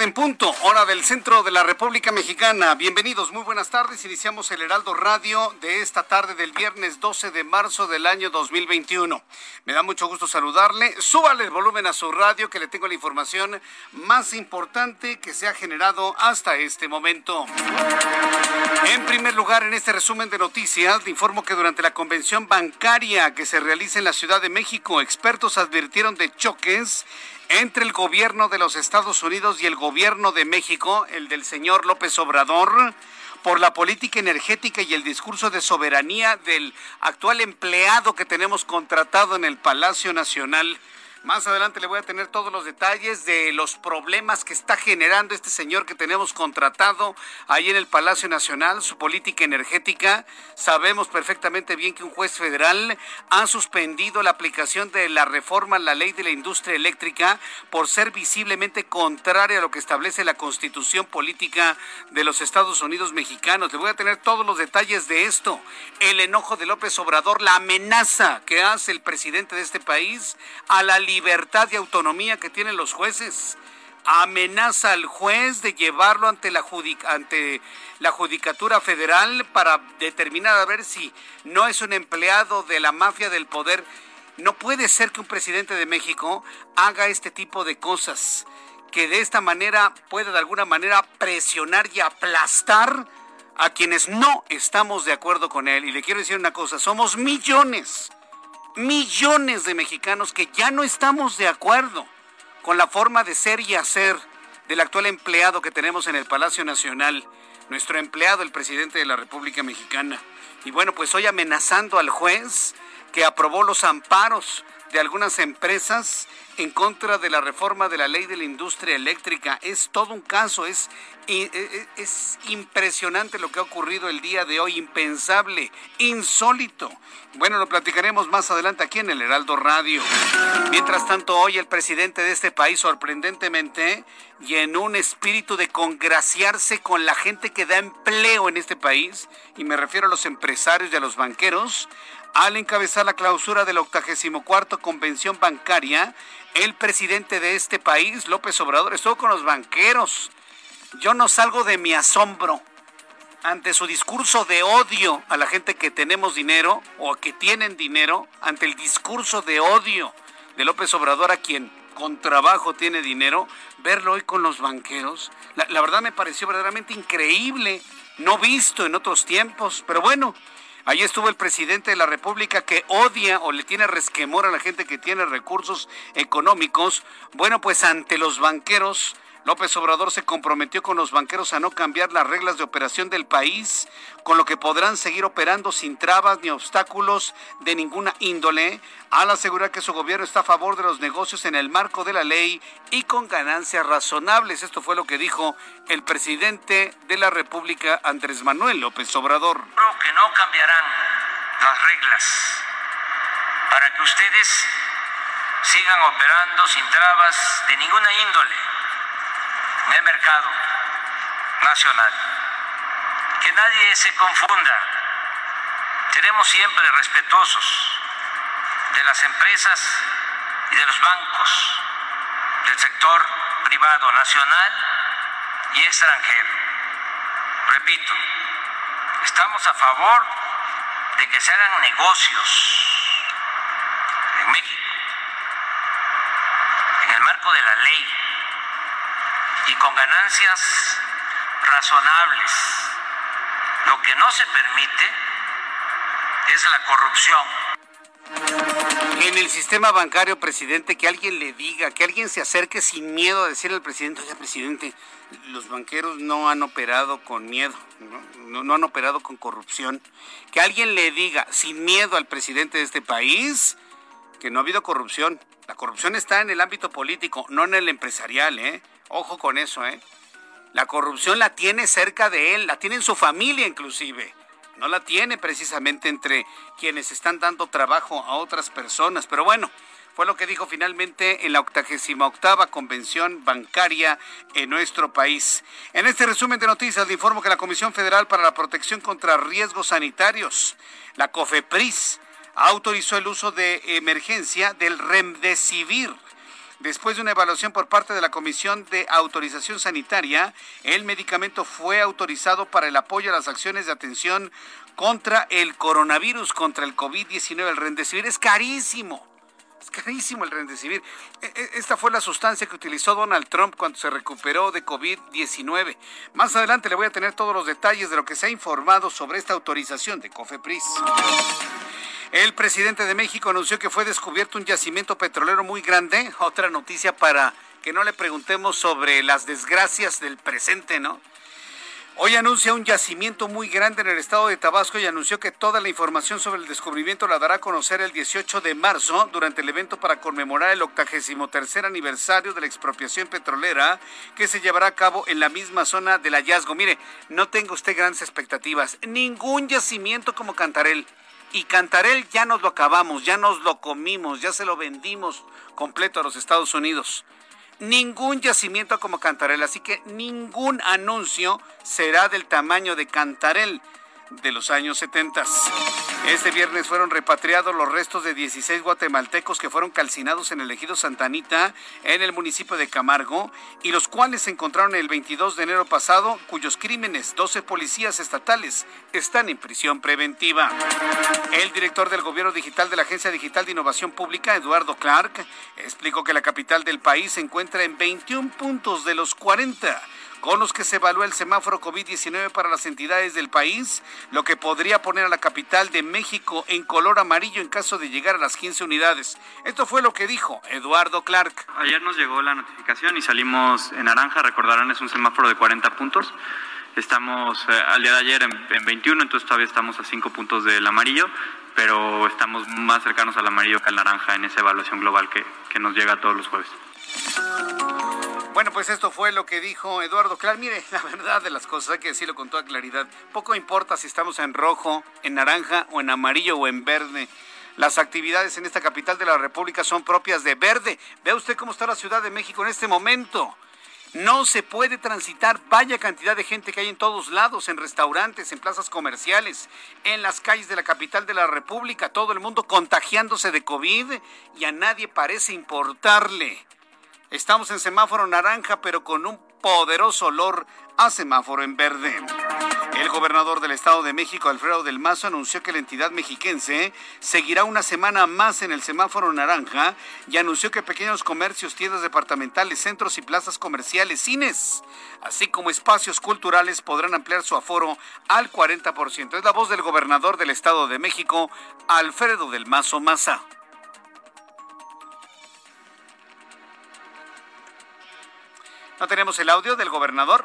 Tarde en punto, hora del centro de la República Mexicana. Bienvenidos, muy buenas tardes. Iniciamos el Heraldo Radio de esta tarde del viernes 12 de marzo del año 2021. Me da mucho gusto saludarle. Súbale el volumen a su radio que le tengo la información más importante que se ha generado hasta este momento. En primer lugar, en este resumen de noticias, le informo que durante la convención bancaria que se realiza en la Ciudad de México, expertos advirtieron de choques entre el gobierno de los Estados Unidos y el gobierno de México, el del señor López Obrador, por la política energética y el discurso de soberanía del actual empleado que tenemos contratado en el Palacio Nacional más adelante le voy a tener todos los detalles de los problemas que está generando este señor que tenemos contratado ahí en el Palacio Nacional, su política energética. Sabemos perfectamente bien que un juez federal ha suspendido la aplicación de la reforma a la ley de la industria eléctrica por ser visiblemente contraria a lo que establece la constitución política de los Estados Unidos mexicanos. Le voy a tener todos los detalles de esto. El enojo de López Obrador, la amenaza que hace el presidente de este país a la libertad y autonomía que tienen los jueces. Amenaza al juez de llevarlo ante la, la Judicatura Federal para determinar a ver si no es un empleado de la mafia del poder. No puede ser que un presidente de México haga este tipo de cosas, que de esta manera pueda de alguna manera presionar y aplastar a quienes no estamos de acuerdo con él. Y le quiero decir una cosa, somos millones millones de mexicanos que ya no estamos de acuerdo con la forma de ser y hacer del actual empleado que tenemos en el Palacio Nacional, nuestro empleado, el presidente de la República Mexicana. Y bueno, pues hoy amenazando al juez que aprobó los amparos de algunas empresas en contra de la reforma de la ley de la industria eléctrica. Es todo un caso, es, e, e, es impresionante lo que ha ocurrido el día de hoy, impensable, insólito. Bueno, lo platicaremos más adelante aquí en el Heraldo Radio. Mientras tanto, hoy el presidente de este país, sorprendentemente, y en un espíritu de congraciarse con la gente que da empleo en este país, y me refiero a los empresarios y a los banqueros, al encabezar la clausura de la 84 Convención Bancaria, el presidente de este país, López Obrador, estuvo con los banqueros. Yo no salgo de mi asombro ante su discurso de odio a la gente que tenemos dinero o que tienen dinero, ante el discurso de odio de López Obrador a quien con trabajo tiene dinero, verlo hoy con los banqueros, la, la verdad me pareció verdaderamente increíble, no visto en otros tiempos, pero bueno, Ahí estuvo el presidente de la República que odia o le tiene resquemor a la gente que tiene recursos económicos. Bueno, pues ante los banqueros López Obrador se comprometió con los banqueros a no cambiar las reglas de operación del país, con lo que podrán seguir operando sin trabas ni obstáculos de ninguna índole, al asegurar que su gobierno está a favor de los negocios en el marco de la ley y con ganancias razonables. Esto fue lo que dijo el presidente de la República, Andrés Manuel López Obrador. Creo que no cambiarán las reglas para que ustedes sigan operando sin trabas de ninguna índole en el mercado nacional. Que nadie se confunda. Seremos siempre respetuosos de las empresas y de los bancos del sector privado nacional y extranjero. Repito, estamos a favor de que se hagan negocios en México en el marco de la ley y con ganancias razonables. Lo que no se permite es la corrupción. En el sistema bancario, presidente, que alguien le diga, que alguien se acerque sin miedo a decirle al presidente, oye, presidente, los banqueros no han operado con miedo, ¿no? no han operado con corrupción. Que alguien le diga sin miedo al presidente de este país que no ha habido corrupción. La corrupción está en el ámbito político, no en el empresarial, ¿eh? Ojo con eso, ¿eh? La corrupción la tiene cerca de él, la tiene en su familia inclusive. No la tiene precisamente entre quienes están dando trabajo a otras personas. Pero bueno, fue lo que dijo finalmente en la 88 convención bancaria en nuestro país. En este resumen de noticias le informo que la Comisión Federal para la Protección contra Riesgos Sanitarios, la COFEPRIS, autorizó el uso de emergencia del Remdesivir. Después de una evaluación por parte de la Comisión de Autorización Sanitaria, el medicamento fue autorizado para el apoyo a las acciones de atención contra el coronavirus, contra el COVID-19. El Remdesivir es carísimo. Es carísimo el Remdesivir. E, e, esta fue la sustancia que utilizó Donald Trump cuando se recuperó de COVID-19. Más adelante le voy a tener todos los detalles de lo que se ha informado sobre esta autorización de COFEPRIS. El presidente de México anunció que fue descubierto un yacimiento petrolero muy grande. Otra noticia para que no le preguntemos sobre las desgracias del presente, ¿no? Hoy anuncia un yacimiento muy grande en el estado de Tabasco y anunció que toda la información sobre el descubrimiento la dará a conocer el 18 de marzo durante el evento para conmemorar el 83 aniversario de la expropiación petrolera que se llevará a cabo en la misma zona del hallazgo. Mire, no tenga usted grandes expectativas. Ningún yacimiento como Cantarel y Cantarel ya nos lo acabamos, ya nos lo comimos, ya se lo vendimos completo a los Estados Unidos. Ningún yacimiento como Cantarel, así que ningún anuncio será del tamaño de Cantarel de los años 70. Este viernes fueron repatriados los restos de 16 guatemaltecos que fueron calcinados en el ejido Santanita, en el municipio de Camargo, y los cuales se encontraron el 22 de enero pasado, cuyos crímenes 12 policías estatales están en prisión preventiva. El director del Gobierno Digital de la Agencia Digital de Innovación Pública, Eduardo Clark, explicó que la capital del país se encuentra en 21 puntos de los 40 con los que se evalúa el semáforo COVID-19 para las entidades del país, lo que podría poner a la capital de México en color amarillo en caso de llegar a las 15 unidades. Esto fue lo que dijo Eduardo Clark. Ayer nos llegó la notificación y salimos en naranja, recordarán, es un semáforo de 40 puntos. Estamos eh, al día de ayer en, 21, entonces todavía estamos a 5 puntos del amarillo, pero estamos más cercanos al amarillo que al naranja en esa evaluación global que, que nos llega todos los jueves. Bueno, pues esto fue lo que dijo Eduardo Clar. Mire, la verdad de las cosas, hay que decirlo con toda claridad. Poco importa si estamos en rojo, en naranja o en amarillo o en verde. Las actividades en esta capital de la República son propias de verde. Vea usted cómo está la Ciudad de México en este momento. No se puede transitar, vaya cantidad de gente que hay en todos lados, en restaurantes, en plazas comerciales, en las calles de la capital de la República, todo el mundo contagiándose de COVID y a nadie parece importarle. Estamos en semáforo naranja, pero con un poderoso olor a semáforo en verde. El gobernador del Estado de México, Alfredo del Mazo, anunció que la entidad mexiquense seguirá una semana más en el semáforo naranja y anunció que pequeños comercios, tiendas departamentales, centros y plazas comerciales, cines, así como espacios culturales podrán ampliar su aforo al 40%. Es la voz del gobernador del Estado de México, Alfredo del Mazo Maza. ¿No tenemos el audio del gobernador?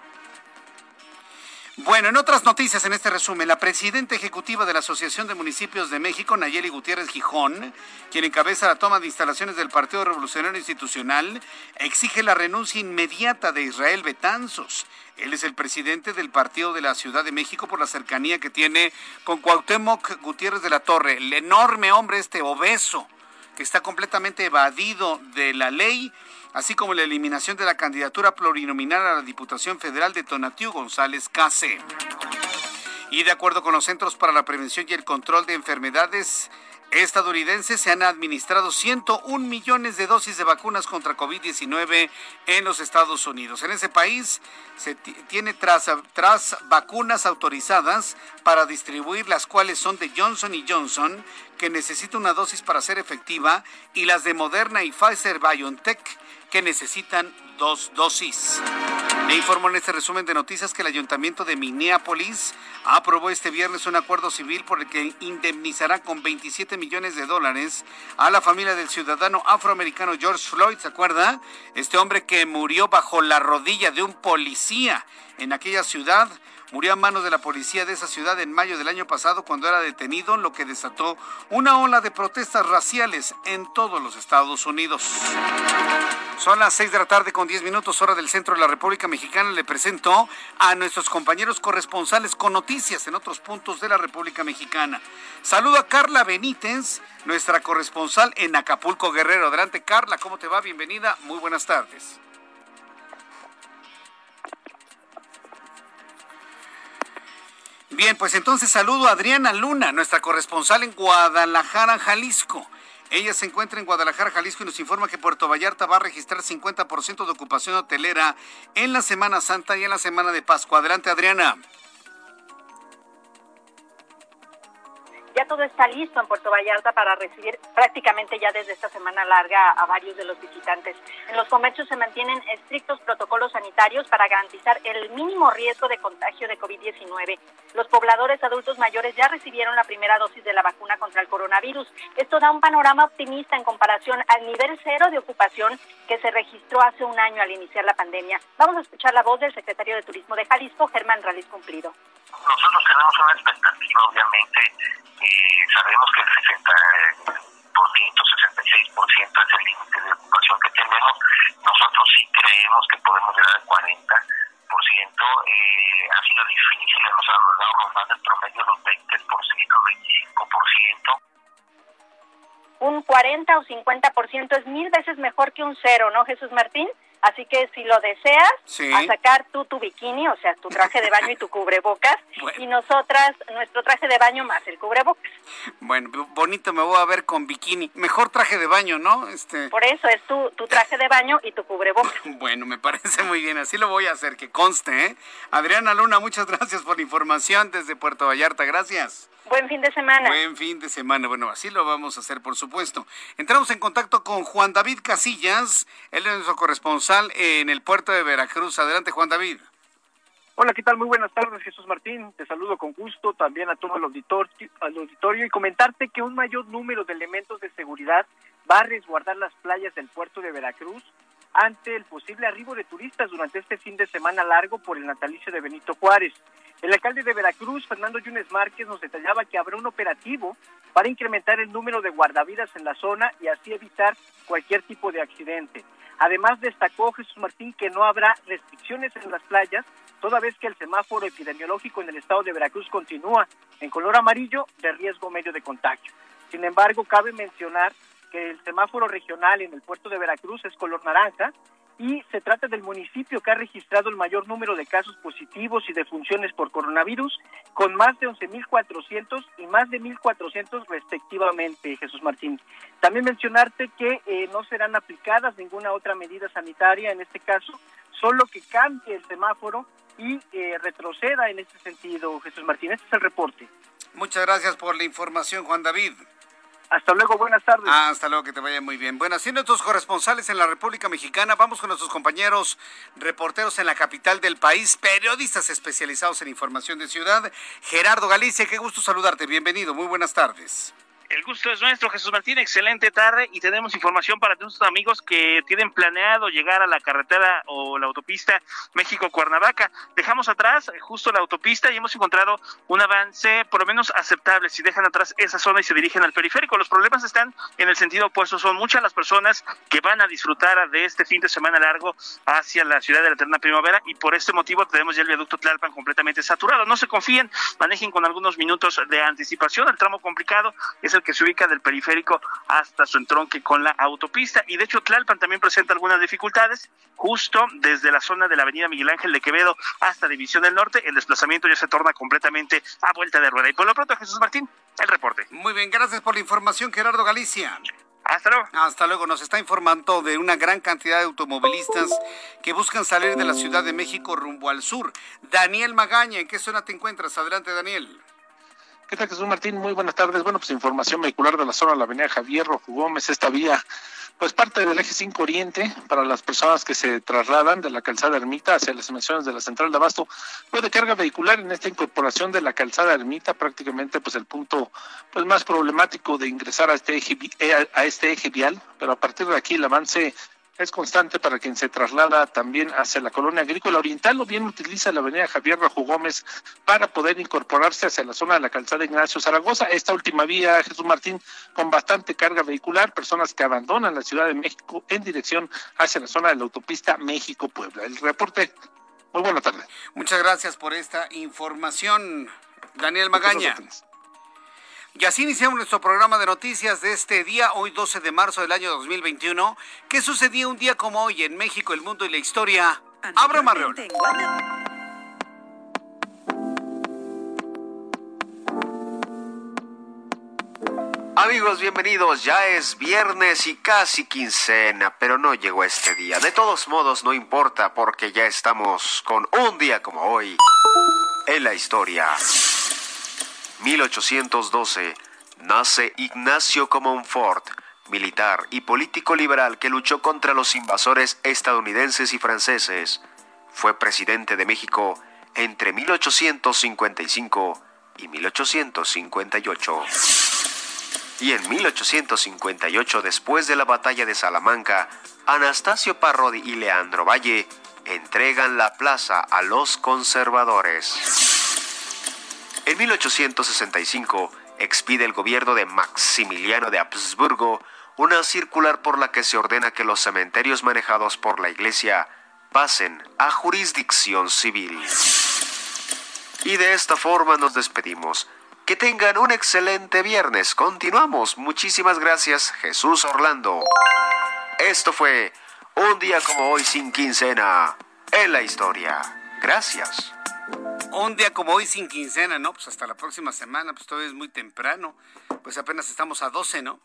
Bueno, en otras noticias en este resumen, la presidenta ejecutiva de la Asociación de Municipios de México, Nayeli Gutiérrez Gijón, quien encabeza la toma de instalaciones del Partido Revolucionario Institucional, exige la renuncia inmediata de Israel Betanzos. Él es el presidente del Partido de la Ciudad de México por la cercanía que tiene con Cuauhtémoc Gutiérrez de la Torre, el enorme hombre este obeso que está completamente evadido de la ley así como la eliminación de la candidatura plurinominal a la Diputación Federal de Tonatiu González Case. Y de acuerdo con los Centros para la Prevención y el Control de Enfermedades, estadounidenses se han administrado 101 millones de dosis de vacunas contra COVID-19 en los Estados Unidos. En ese país se tiene tras, tras vacunas autorizadas para distribuir, las cuales son de Johnson Johnson, que necesita una dosis para ser efectiva, y las de Moderna y Pfizer BioNTech, que necesitan dos dosis. Le informo en este resumen de noticias que el Ayuntamiento de Minneapolis aprobó este viernes un acuerdo civil por el que indemnizará con 27 millones de dólares a la familia del ciudadano afroamericano George Floyd. ¿Se acuerda? Este hombre que murió bajo la rodilla de un policía en aquella ciudad murió a manos de la policía de esa ciudad en mayo del año pasado cuando era detenido, lo que desató una ola de protestas raciales en todos los Estados Unidos. Son las 6 de la tarde con 10 minutos hora del centro de la República Mexicana. Le presento a nuestros compañeros corresponsales con noticias en otros puntos de la República Mexicana. Saludo a Carla Benítez, nuestra corresponsal en Acapulco Guerrero. Adelante Carla, ¿cómo te va? Bienvenida. Muy buenas tardes. Bien, pues entonces saludo a Adriana Luna, nuestra corresponsal en Guadalajara, Jalisco. Ella se encuentra en Guadalajara, Jalisco y nos informa que Puerto Vallarta va a registrar 50% de ocupación hotelera en la Semana Santa y en la Semana de Pascua. Adelante, Adriana. Ya todo está listo en Puerto Vallarta para recibir prácticamente ya desde esta semana larga a varios de los visitantes. En los comercios se mantienen estrictos protocolos sanitarios para garantizar el mínimo riesgo de contagio de COVID-19. Los pobladores adultos mayores ya recibieron la primera dosis de la vacuna contra el coronavirus. Esto da un panorama optimista en comparación al nivel cero de ocupación que se registró hace un año al iniciar la pandemia. Vamos a escuchar la voz del secretario de Turismo de Jalisco, Germán Rales Cumplido. Nosotros tenemos una expectativa, obviamente, sabemos que el 60%, 66% es el límite de ocupación que tenemos. Nosotros sí creemos que podemos llegar al 40%. Eh, ha sido difícil, nos ha dado rondando el promedio los 20%, 25%. Un 40 o 50% es mil veces mejor que un cero, ¿no, Jesús Martín? Así que si lo deseas, a sacar tú tu bikini, o sea, tu traje de baño y tu cubrebocas, y nosotras nuestro traje de baño más el cubrebocas. Bueno, bonito me voy a ver con bikini. Mejor traje de baño, ¿no? Este... Por eso es tu, tu traje de baño y tu cubrebocas. bueno, me parece muy bien, así lo voy a hacer, que conste, ¿eh? Adriana Luna, muchas gracias por la información desde Puerto Vallarta, gracias. Buen fin de semana. Buen fin de semana. Bueno, así lo vamos a hacer, por supuesto. Entramos en contacto con Juan David Casillas. Él es nuestro corresponsal en el puerto de Veracruz. Adelante, Juan David. Hola, ¿qué tal? Muy buenas tardes, Jesús Martín. Te saludo con gusto, también a todo el auditorio, al auditorio y comentarte que un mayor número de elementos de seguridad va a resguardar las playas del puerto de Veracruz ante el posible arribo de turistas durante este fin de semana largo por el natalicio de Benito Juárez. El alcalde de Veracruz, Fernando Yunes Márquez, nos detallaba que habrá un operativo para incrementar el número de guardavidas en la zona y así evitar cualquier tipo de accidente. Además, destacó Jesús Martín que no habrá restricciones en las playas, toda vez que el semáforo epidemiológico en el estado de Veracruz continúa en color amarillo de riesgo medio de contagio. Sin embargo, cabe mencionar que el semáforo regional en el puerto de Veracruz es color naranja y se trata del municipio que ha registrado el mayor número de casos positivos y defunciones por coronavirus, con más de 11.400 y más de 1.400 respectivamente, Jesús Martín. También mencionarte que eh, no serán aplicadas ninguna otra medida sanitaria en este caso, solo que cambie el semáforo y eh, retroceda en este sentido, Jesús Martín. Este es el reporte. Muchas gracias por la información, Juan David. Hasta luego, buenas tardes. Ah, hasta luego, que te vaya muy bien. Bueno, siendo nuestros corresponsales en la República Mexicana, vamos con nuestros compañeros reporteros en la capital del país, periodistas especializados en información de ciudad. Gerardo Galicia, qué gusto saludarte. Bienvenido, muy buenas tardes. El gusto es nuestro, Jesús Martín. Excelente tarde y tenemos información para nuestros amigos que tienen planeado llegar a la carretera o la autopista México-Cuernavaca. Dejamos atrás justo la autopista y hemos encontrado un avance por lo menos aceptable si dejan atrás esa zona y se dirigen al periférico. Los problemas están en el sentido opuesto. Son muchas las personas que van a disfrutar de este fin de semana largo hacia la ciudad de la eterna primavera y por este motivo tenemos ya el viaducto Tlalpan completamente saturado. No se confíen, manejen con algunos minutos de anticipación. El tramo complicado es el que se ubica del periférico hasta su entronque con la autopista. Y de hecho, Tlalpan también presenta algunas dificultades, justo desde la zona de la avenida Miguel Ángel de Quevedo hasta División del Norte. El desplazamiento ya se torna completamente a vuelta de rueda. Y por lo pronto, Jesús Martín, el reporte. Muy bien, gracias por la información, Gerardo Galicia. Hasta luego. Hasta luego. Nos está informando de una gran cantidad de automovilistas que buscan salir de la Ciudad de México rumbo al sur. Daniel Magaña, ¿en qué zona te encuentras? Adelante, Daniel. ¿Qué tal, Jesús Martín? Muy buenas tardes. Bueno, pues información vehicular de la zona de la avenida Javier Rojo Gómez, esta vía, pues parte del eje 5 Oriente para las personas que se trasladan de la calzada Ermita hacia las emisiones de la central de Abasto. Puede carga vehicular en esta incorporación de la calzada Ermita, prácticamente pues el punto pues más problemático de ingresar a este eje, eh, a este eje vial, pero a partir de aquí el avance es constante para quien se traslada también hacia la colonia agrícola oriental o bien utiliza la avenida Javier Rajo Gómez para poder incorporarse hacia la zona de la calzada Ignacio Zaragoza. Esta última vía, Jesús Martín, con bastante carga vehicular, personas que abandonan la Ciudad de México en dirección hacia la zona de la autopista México-Puebla. El reporte, muy buena tarde. Muchas gracias por esta información, Daniel Magaña. Y así iniciamos nuestro programa de noticias de este día, hoy 12 de marzo del año 2021. ¿Qué sucedió un día como hoy en México, el mundo y la historia? Abra Marreón. Amigos, bienvenidos. Ya es viernes y casi quincena, pero no llegó este día. De todos modos, no importa porque ya estamos con un día como hoy en la historia. 1812 nace Ignacio Comonfort, militar y político liberal que luchó contra los invasores estadounidenses y franceses. Fue presidente de México entre 1855 y 1858. Y en 1858, después de la batalla de Salamanca, Anastasio Parrodi y Leandro Valle entregan la plaza a los conservadores. En 1865 expide el gobierno de Maximiliano de Habsburgo una circular por la que se ordena que los cementerios manejados por la Iglesia pasen a jurisdicción civil. Y de esta forma nos despedimos. Que tengan un excelente viernes. Continuamos. Muchísimas gracias, Jesús Orlando. Esto fue un día como hoy sin quincena en la historia. Gracias. Un día como hoy sin quincena, ¿no? Pues hasta la próxima semana, pues todavía es muy temprano. Pues apenas estamos a 12, ¿no?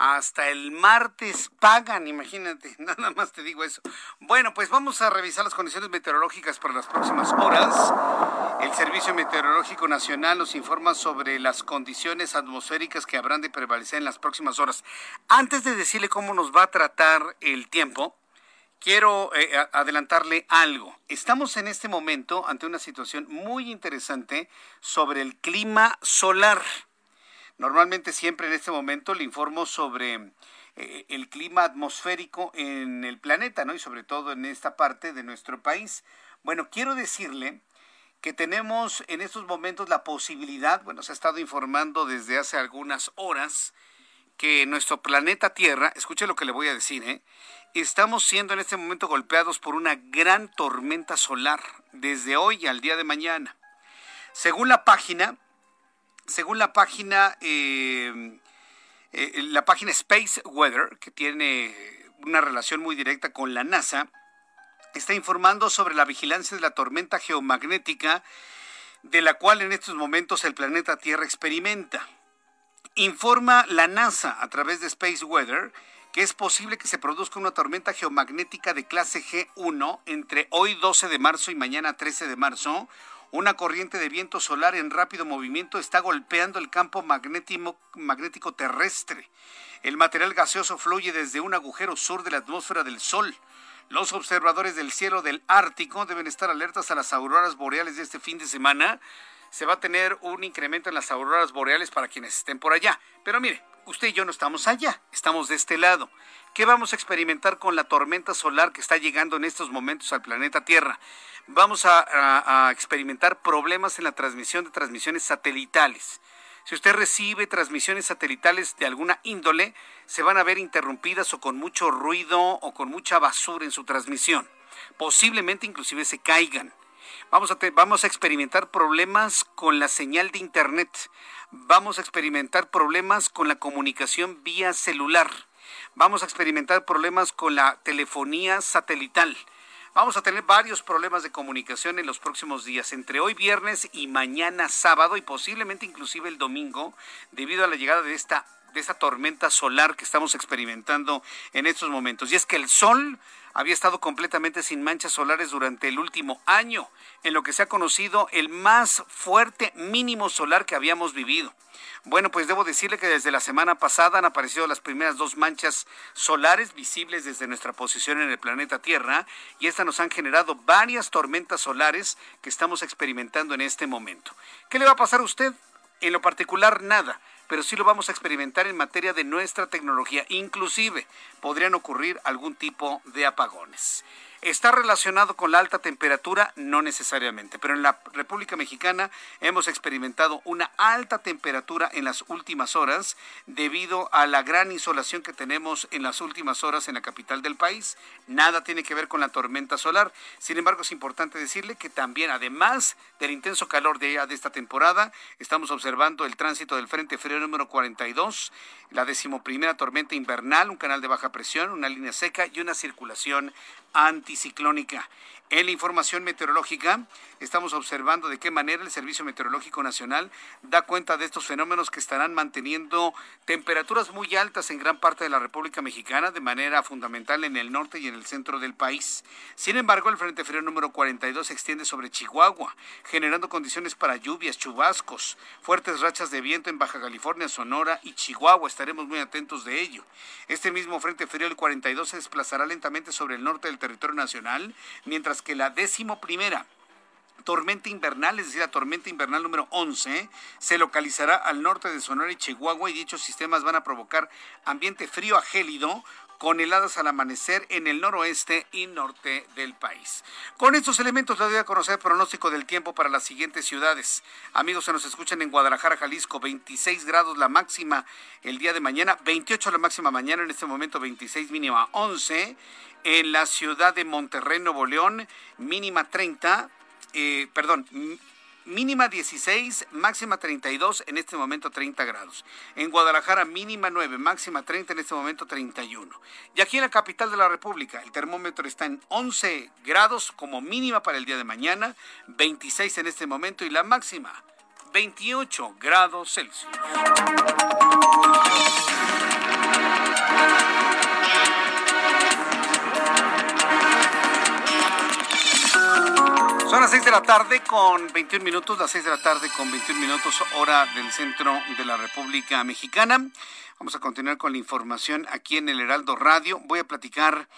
Hasta el martes pagan, imagínate, nada más te digo eso. Bueno, pues vamos a revisar las condiciones meteorológicas para las próximas horas. El Servicio Meteorológico Nacional nos informa sobre las condiciones atmosféricas que habrán de prevalecer en las próximas horas. Antes de decirle cómo nos va a tratar el tiempo, quiero eh, adelantarle algo. Estamos en este momento ante una situación muy interesante sobre el clima solar. Normalmente siempre en este momento le informo sobre eh, el clima atmosférico en el planeta, ¿no? Y sobre todo en esta parte de nuestro país. Bueno, quiero decirle que tenemos en estos momentos la posibilidad, bueno, se ha estado informando desde hace algunas horas, que nuestro planeta Tierra, escuche lo que le voy a decir, ¿eh? estamos siendo en este momento golpeados por una gran tormenta solar desde hoy al día de mañana. Según la página, según la página, eh, eh, la página Space Weather, que tiene una relación muy directa con la NASA, está informando sobre la vigilancia de la tormenta geomagnética de la cual en estos momentos el planeta Tierra experimenta. Informa la NASA a través de Space Weather que es posible que se produzca una tormenta geomagnética de clase G1 entre hoy 12 de marzo y mañana 13 de marzo. Una corriente de viento solar en rápido movimiento está golpeando el campo magnético terrestre. El material gaseoso fluye desde un agujero sur de la atmósfera del Sol. Los observadores del cielo del Ártico deben estar alertas a las auroras boreales de este fin de semana. Se va a tener un incremento en las auroras boreales para quienes estén por allá. Pero mire, usted y yo no estamos allá, estamos de este lado. ¿Qué vamos a experimentar con la tormenta solar que está llegando en estos momentos al planeta Tierra? Vamos a, experimentar problemas en la transmisión de transmisiones satelitales. Si usted recibe transmisiones satelitales de alguna índole, se van a ver interrumpidas o con mucho ruido o con mucha basura en su transmisión. Posiblemente inclusive se caigan. Vamos a, experimentar problemas con la señal de Internet. Vamos a experimentar problemas con la comunicación vía celular. Vamos a experimentar problemas con la telefonía satelital. Vamos a tener varios problemas de comunicación en los próximos días, entre hoy viernes y mañana sábado y posiblemente inclusive el domingo, debido a la llegada de esta de esta tormenta solar que estamos experimentando en estos momentos. Y es que el sol había estado completamente sin manchas solares durante el último año, en lo que se ha conocido el más fuerte mínimo solar que habíamos vivido. Bueno, pues debo decirle que desde la semana pasada han aparecido las primeras dos manchas solares visibles desde nuestra posición en el planeta Tierra y estas nos han generado varias tormentas solares que estamos experimentando en este momento. ¿Qué le va a pasar a usted? En lo particular, nada pero sí lo vamos a experimentar en materia de nuestra tecnología. Inclusive podrían ocurrir algún tipo de apagones. ¿Está relacionado con la alta temperatura? No necesariamente, pero en la República Mexicana hemos experimentado una alta temperatura en las últimas horas debido a la gran insolación que tenemos en las últimas horas en la capital del país. Nada tiene que ver con la tormenta solar. Sin embargo, es importante decirle que también, además del intenso calor de, esta temporada, estamos observando el tránsito del Frente Frío número 42, la decimoprimera tormenta invernal, un canal de baja presión, una línea seca y una circulación anticiclónica. En la información meteorológica, estamos observando de qué manera el Servicio Meteorológico Nacional da cuenta de estos fenómenos que estarán manteniendo temperaturas muy altas en gran parte de la República Mexicana, de manera fundamental en el norte y en el centro del país. Sin embargo, el Frente Frío número 42 se extiende sobre Chihuahua, generando condiciones para lluvias, chubascos, fuertes rachas de viento en Baja California, Sonora y Chihuahua. Estaremos muy atentos de ello. Este mismo Frente Frío, el 42, se desplazará lentamente sobre el norte del territorio nacional, mientras que la décimo primera tormenta invernal, es decir, la tormenta invernal número 11, se localizará al norte de Sonora y Chihuahua y dichos sistemas van a provocar ambiente frío a gélido con heladas al amanecer en el noroeste y norte del país. Con estos elementos les doy a conocer el pronóstico del tiempo para las siguientes ciudades. Amigos, se nos escuchan en Guadalajara, Jalisco, 26 grados la máxima el día de mañana, 28 la máxima mañana, en este momento 26 mínima 11. En la ciudad de Monterrey, Nuevo León, mínima 30, eh, perdón, mínima 16, máxima 32, en este momento 30 grados. En Guadalajara mínima 9, máxima 30, en este momento 31. Y aquí en la capital de la República, el termómetro está en 11 grados como mínima para el día de mañana, 26 en este momento y la máxima 28 grados Celsius. Son las 6 de la tarde con 21 minutos, las 6 de la tarde con 21 minutos, hora del centro de la República Mexicana. Vamos a continuar con la información aquí en el Heraldo Radio. Voy a platicar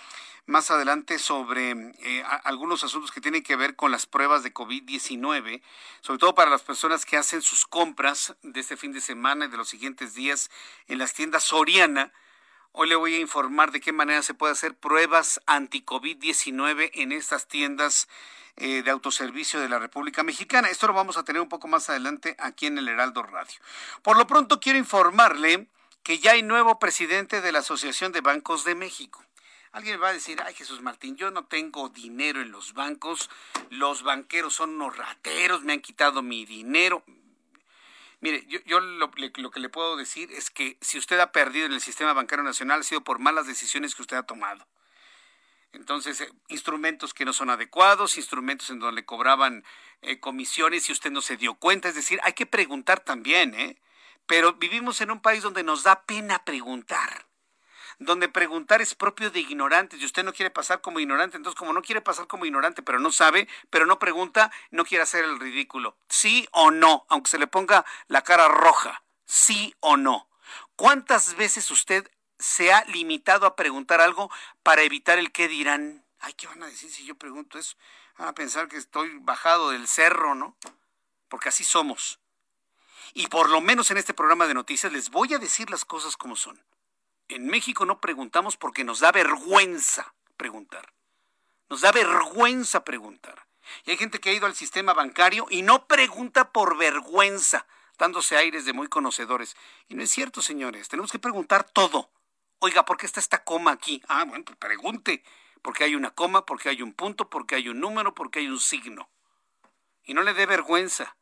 más adelante sobre eh, algunos asuntos que tienen que ver con las pruebas de COVID-19, sobre todo para las personas que hacen sus compras de este fin de semana y de los siguientes días en las tiendas Soriana. Hoy le voy a informar de qué manera se puede hacer pruebas anti-COVID-19 en estas tiendas eh, de autoservicio de la República Mexicana. Esto lo vamos a tener un poco más adelante aquí en el Heraldo Radio. Por lo pronto quiero informarle que ya hay nuevo presidente de la Asociación de Bancos de México. Alguien va a decir, ay Jesús Martín, yo no tengo dinero en los bancos, los banqueros son unos rateros, me han quitado mi dinero. Mire, yo, yo lo, que le puedo decir es que si usted ha perdido en el sistema bancario nacional ha sido por malas decisiones que usted ha tomado. Entonces, eh, instrumentos que no son adecuados, instrumentos en donde le cobraban eh, comisiones y usted no se dio cuenta. Es decir, hay que preguntar también, ¿eh? Pero vivimos en un país donde nos da pena preguntar donde preguntar es propio de ignorantes y usted no quiere pasar como ignorante, entonces como no quiere pasar como ignorante, pero no sabe, pero no pregunta, no quiere hacer el ridículo. Sí o no, aunque se le ponga la cara roja, sí o no. ¿Cuántas veces usted se ha limitado a preguntar algo para evitar el qué dirán. Ay, ¿qué van a decir si yo pregunto eso? Van a pensar que estoy bajado del cerro, ¿no? Porque así somos. Y por lo menos en este programa de noticias les voy a decir las cosas como son. En México no preguntamos porque nos da vergüenza preguntar. Nos da vergüenza preguntar. Y hay gente que ha ido al sistema bancario y no pregunta por vergüenza, dándose aires de muy conocedores. Y no es cierto, señores. Tenemos que preguntar todo. Oiga, ¿por qué está esta coma aquí? Ah, bueno, pues pregunte. ¿Por qué hay una coma? ¿Por qué hay un punto? ¿Por qué hay un número? ¿Por qué hay un signo? y no le dé vergüenza,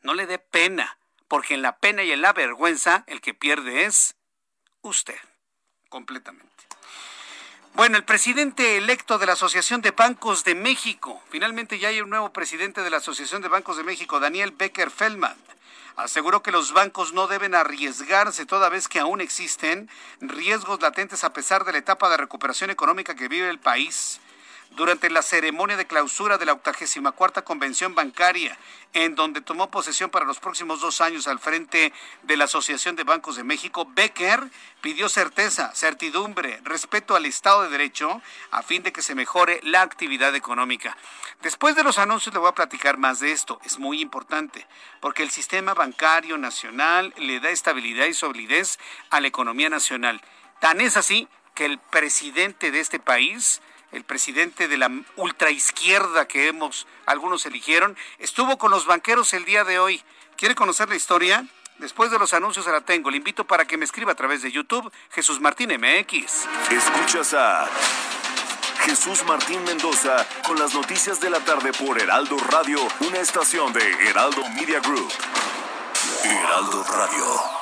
no le dé pena, porque en la pena y en la vergüenza el que pierde es usted, completamente. Bueno, el presidente electo de la Asociación de Bancos de México, finalmente ya hay un nuevo presidente de la Asociación de Bancos de México, Daniel Becker Feldman, aseguró que los bancos no deben arriesgarse toda vez que aún existen riesgos latentes a pesar de la etapa de recuperación económica que vive el país durante la ceremonia de clausura de la 84 Convención Bancaria, en donde tomó posesión para los próximos dos años al frente de la Asociación de Bancos de México, Becker pidió certeza, certidumbre, respeto al Estado de Derecho, a fin de que se mejore la actividad económica. Después de los anuncios le voy a platicar más de esto. Es muy importante, porque el sistema bancario nacional le da estabilidad y solidez a la economía nacional. Tan es así que el presidente de este país el presidente de la ultraizquierda que hemos, algunos eligieron, estuvo con los banqueros el día de hoy. ¿Quiere conocer la historia? Después de los anuncios la tengo. Le invito para que me escriba a través de YouTube Jesús Martín MX. Escuchas a Jesús Martín Mendoza con las noticias de la tarde por Heraldo Radio, una estación de Heraldo Media Group. Heraldo. Radio.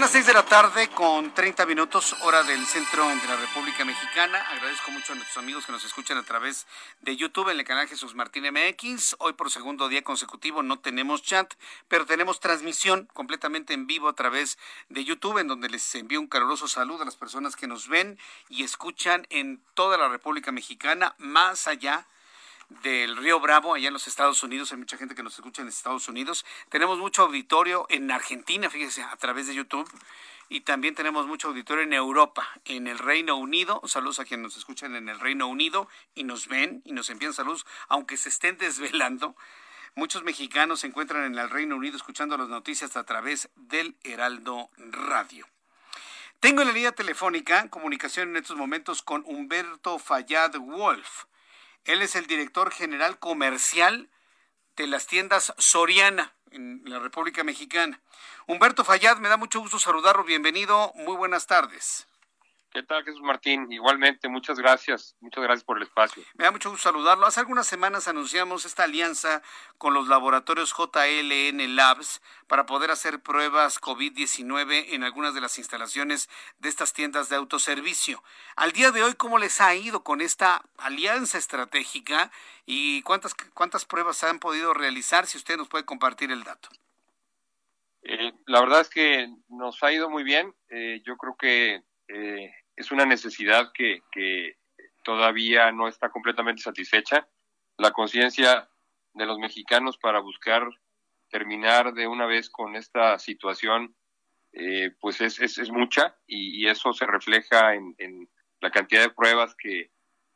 Son las 6 de la tarde con 30 minutos, hora del centro de la República Mexicana. Agradezco mucho a nuestros amigos que nos escuchan a través de YouTube en el canal Jesús Martín MX. Hoy por segundo día consecutivo no tenemos chat, pero tenemos transmisión completamente en vivo a través de YouTube, en donde les envío un caluroso saludo a las personas que nos ven y escuchan en toda la República Mexicana, más allá del Río Bravo, allá en los Estados Unidos. Hay mucha gente que nos escucha en Estados Unidos. Tenemos mucho auditorio en Argentina, fíjese, a través de YouTube. Y también tenemos mucho auditorio en Europa, en el Reino Unido. Saludos a quienes nos escuchan en el Reino Unido y nos ven y nos envían saludos, aunque se estén desvelando. Muchos mexicanos se encuentran en el Reino Unido escuchando las noticias a través del Heraldo Radio. Tengo en la línea telefónica comunicación en estos momentos con Humberto Fayad Wolf. Él es el director general comercial de las tiendas Soriana en la República Mexicana. Humberto Fayad, me da mucho gusto saludarlo. Bienvenido. Muy buenas tardes. ¿Qué tal, Jesús Martín? Igualmente, muchas gracias. Muchas gracias por el espacio. Me da mucho gusto saludarlo. Hace algunas semanas anunciamos esta alianza con los laboratorios JLN Labs para poder hacer pruebas COVID-19 en algunas de las instalaciones de estas tiendas de autoservicio. Al día de hoy, ¿cómo les ha ido con esta alianza estratégica y cuántas, cuántas pruebas han podido realizar? Si usted nos puede compartir el dato. Eh, la verdad es que nos ha ido muy bien. Eh, yo creo que eh, es una necesidad que, todavía no está completamente satisfecha. La conciencia de los mexicanos para buscar terminar de una vez con esta situación, eh, pues es, es, mucha y, eso se refleja en, la cantidad de pruebas que,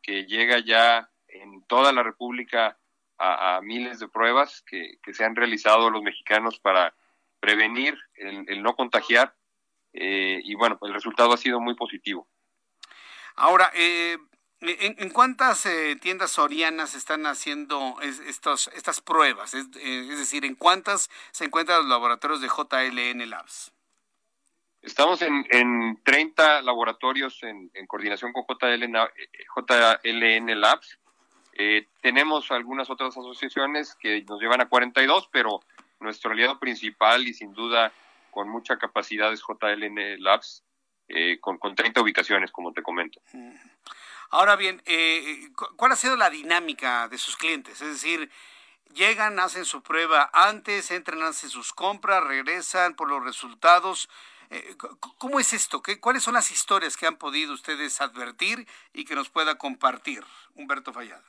llega ya en toda la República a, miles de pruebas que, se han realizado los mexicanos para prevenir el no contagiar eh, y bueno, el resultado ha sido muy positivo. Ahora, eh, ¿en, cuántas eh, tiendas sorianas están haciendo estos, estas pruebas? Es, decir, ¿en cuántas se encuentran los laboratorios de JLN Labs? Estamos en, en 30 laboratorios en, coordinación con JLN, JLN Labs. tenemos algunas otras asociaciones que nos llevan a 42, pero nuestro aliado principal y sin duda con mucha capacidad es JLN Labs, eh, con, con 30 ubicaciones, como te comento. Ahora bien, eh, ¿cuál ha sido la dinámica de sus clientes? Es decir, llegan, hacen su prueba antes, entran, hacen sus compras, regresan por los resultados. Eh, ¿Cómo es esto? ¿Qué, ¿Cuáles son las historias que han podido ustedes advertir y que nos pueda compartir Humberto Fallada?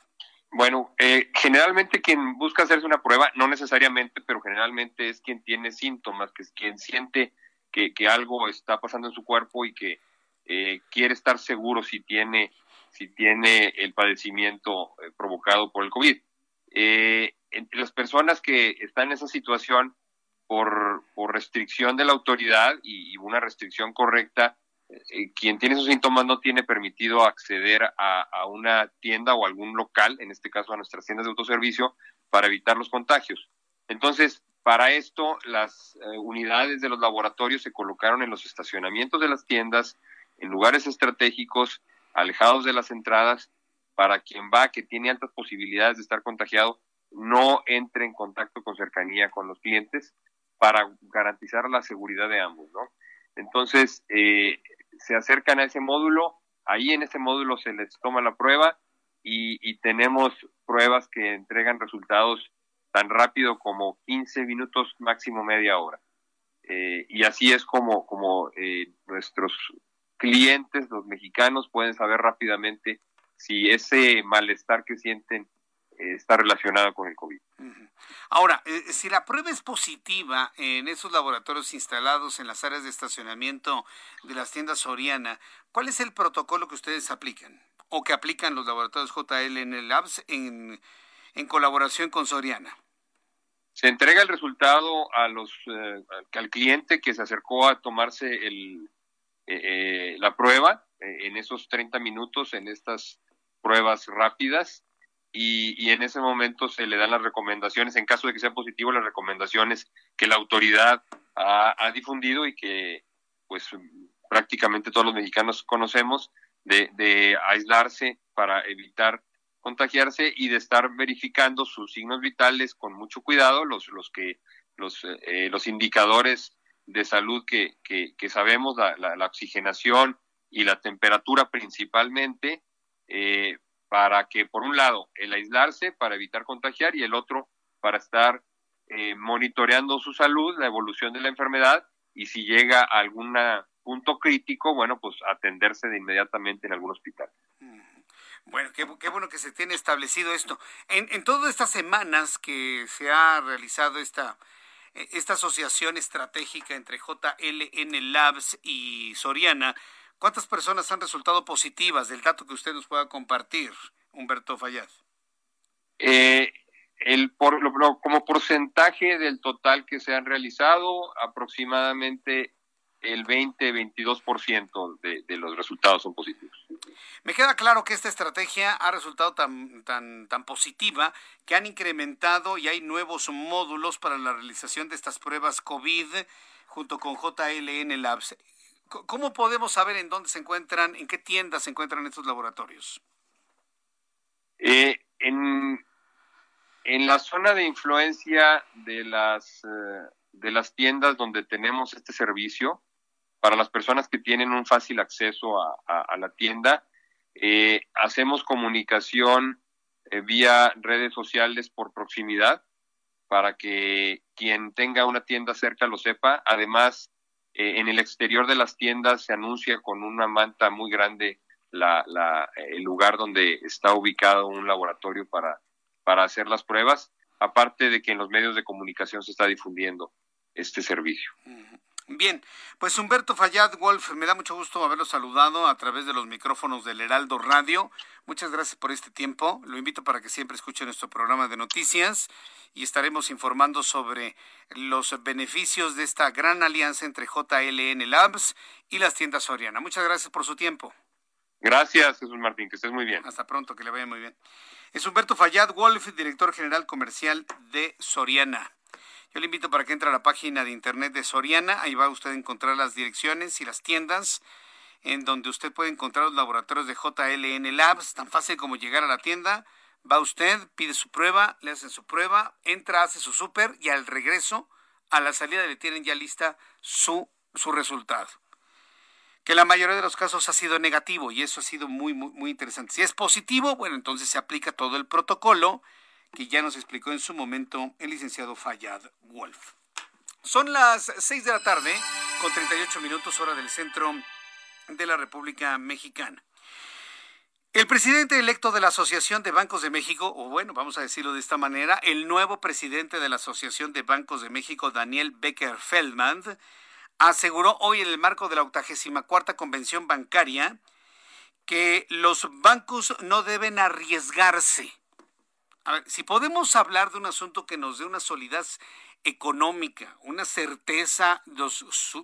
Bueno, eh, generalmente quien busca hacerse una prueba, no necesariamente, pero generalmente es quien tiene síntomas, que es quien siente que, algo está pasando en su cuerpo y que eh, quiere estar seguro si tiene, si tiene el padecimiento eh, provocado por el COVID. entre las personas que están en esa situación por, por restricción de la autoridad y, una restricción correcta, eh, quien tiene esos síntomas no tiene permitido acceder a, una tienda o algún local, en este caso a nuestras tiendas de autoservicio, para evitar los contagios. Entonces, para esto, las eh, unidades de los laboratorios se colocaron en los estacionamientos de las tiendas, en lugares estratégicos, alejados de las entradas, para quien va, que tiene altas posibilidades de estar contagiado, no entre en contacto con cercanía con los clientes para garantizar la seguridad de ambos, ¿no? Entonces, eh, se acercan a ese módulo, ahí en ese módulo se les toma la prueba y, tenemos pruebas que entregan resultados tan rápido como 15 minutos, máximo media hora. Eh, y así es como, como eh, nuestros clientes, los mexicanos, pueden saber rápidamente si ese malestar que sienten está relacionado con el COVID. Ahora, eh, si la prueba es positiva en esos laboratorios instalados en las áreas de estacionamiento de las tiendas Soriana, ¿cuál es el protocolo que ustedes aplican o que aplican los laboratorios JLN Labs en, en colaboración con Soriana? Se entrega el resultado a los, eh, al cliente que se acercó a tomarse el, eh, la prueba en esos 30 minutos, en estas pruebas rápidas y, en ese momento se le dan las recomendaciones, en caso de que sea positivo, las recomendaciones que la autoridad ha, difundido y que pues prácticamente todos los mexicanos conocemos, de, aislarse para evitar contagiarse y de estar verificando sus signos vitales con mucho cuidado, los, los que los, eh, los indicadores de salud que, que, sabemos, la, la, oxigenación y la temperatura principalmente, eh, para que, por un lado, el aislarse para evitar contagiar y el otro para estar eh, monitoreando su salud, la evolución de la enfermedad y si llega a algún punto crítico, bueno, pues atenderse de inmediatamente en algún hospital. Bueno, qué, bueno que se tiene establecido esto. En, en todas estas semanas que se ha realizado esta, esta asociación estratégica entre JLN Labs y Soriana, ¿Cuántas personas han resultado positivas del dato que usted nos pueda compartir, Humberto Fallad? Eh, el por, como porcentaje del total que se han realizado, aproximadamente el 20-22% de, de los resultados son positivos. Me queda claro que esta estrategia ha resultado tan, tan, tan positiva que han incrementado y hay nuevos módulos para la realización de estas pruebas COVID junto con JLN Labs. ¿Cómo podemos saber en dónde se encuentran, en qué tiendas se encuentran estos laboratorios? Eh, en, en, la zona de influencia de las, eh, de las tiendas donde tenemos este servicio, para las personas que tienen un fácil acceso a, la tienda, eh, hacemos comunicación vía redes sociales por proximidad para que quien tenga una tienda cerca lo sepa. Además, eh, en el exterior de las tiendas se anuncia con una manta muy grande el lugar donde está ubicado un laboratorio para hacer las pruebas, aparte de que en los medios de comunicación se está difundiendo este servicio. Bien, pues Humberto Fallad Wolf, me da mucho gusto haberlo saludado a través de los micrófonos del Heraldo Radio. Muchas gracias por este tiempo. Lo invito para que siempre escuche nuestro programa de noticias y estaremos informando sobre los beneficios de esta gran alianza entre JLN Labs y las tiendas Soriana. Muchas gracias por su tiempo. Gracias, Jesús Martín, que estés muy bien. Hasta pronto, que le vaya muy bien. Es Humberto Fallad Wolf, director general comercial de Soriana. Yo le invito para que entre a la página de internet de Soriana. Ahí va usted a encontrar las direcciones y las tiendas en donde usted puede encontrar los laboratorios de JLN Labs. Tan fácil como llegar a la tienda. Va usted, pide su prueba, le hacen su prueba, entra, hace su súper y al regreso, a la salida le tienen ya lista su, su resultado. Que la mayoría de los casos ha sido negativo y eso ha sido muy, muy, muy interesante. Si es positivo, bueno, entonces se aplica todo el protocolo que ya nos explicó en su momento el licenciado Fayad Wolf. Son las 6 de la tarde, con 38 minutos hora del centro de la República Mexicana. El presidente electo de la Asociación de Bancos de México, o bueno, vamos a decirlo de esta manera, el nuevo presidente de la Asociación de Bancos de México, Daniel Becker Feldman, aseguró hoy en el marco de la 84 Convención Bancaria que los bancos no deben arriesgarse A ver, si podemos hablar de un asunto que nos dé una solidez económica, una certeza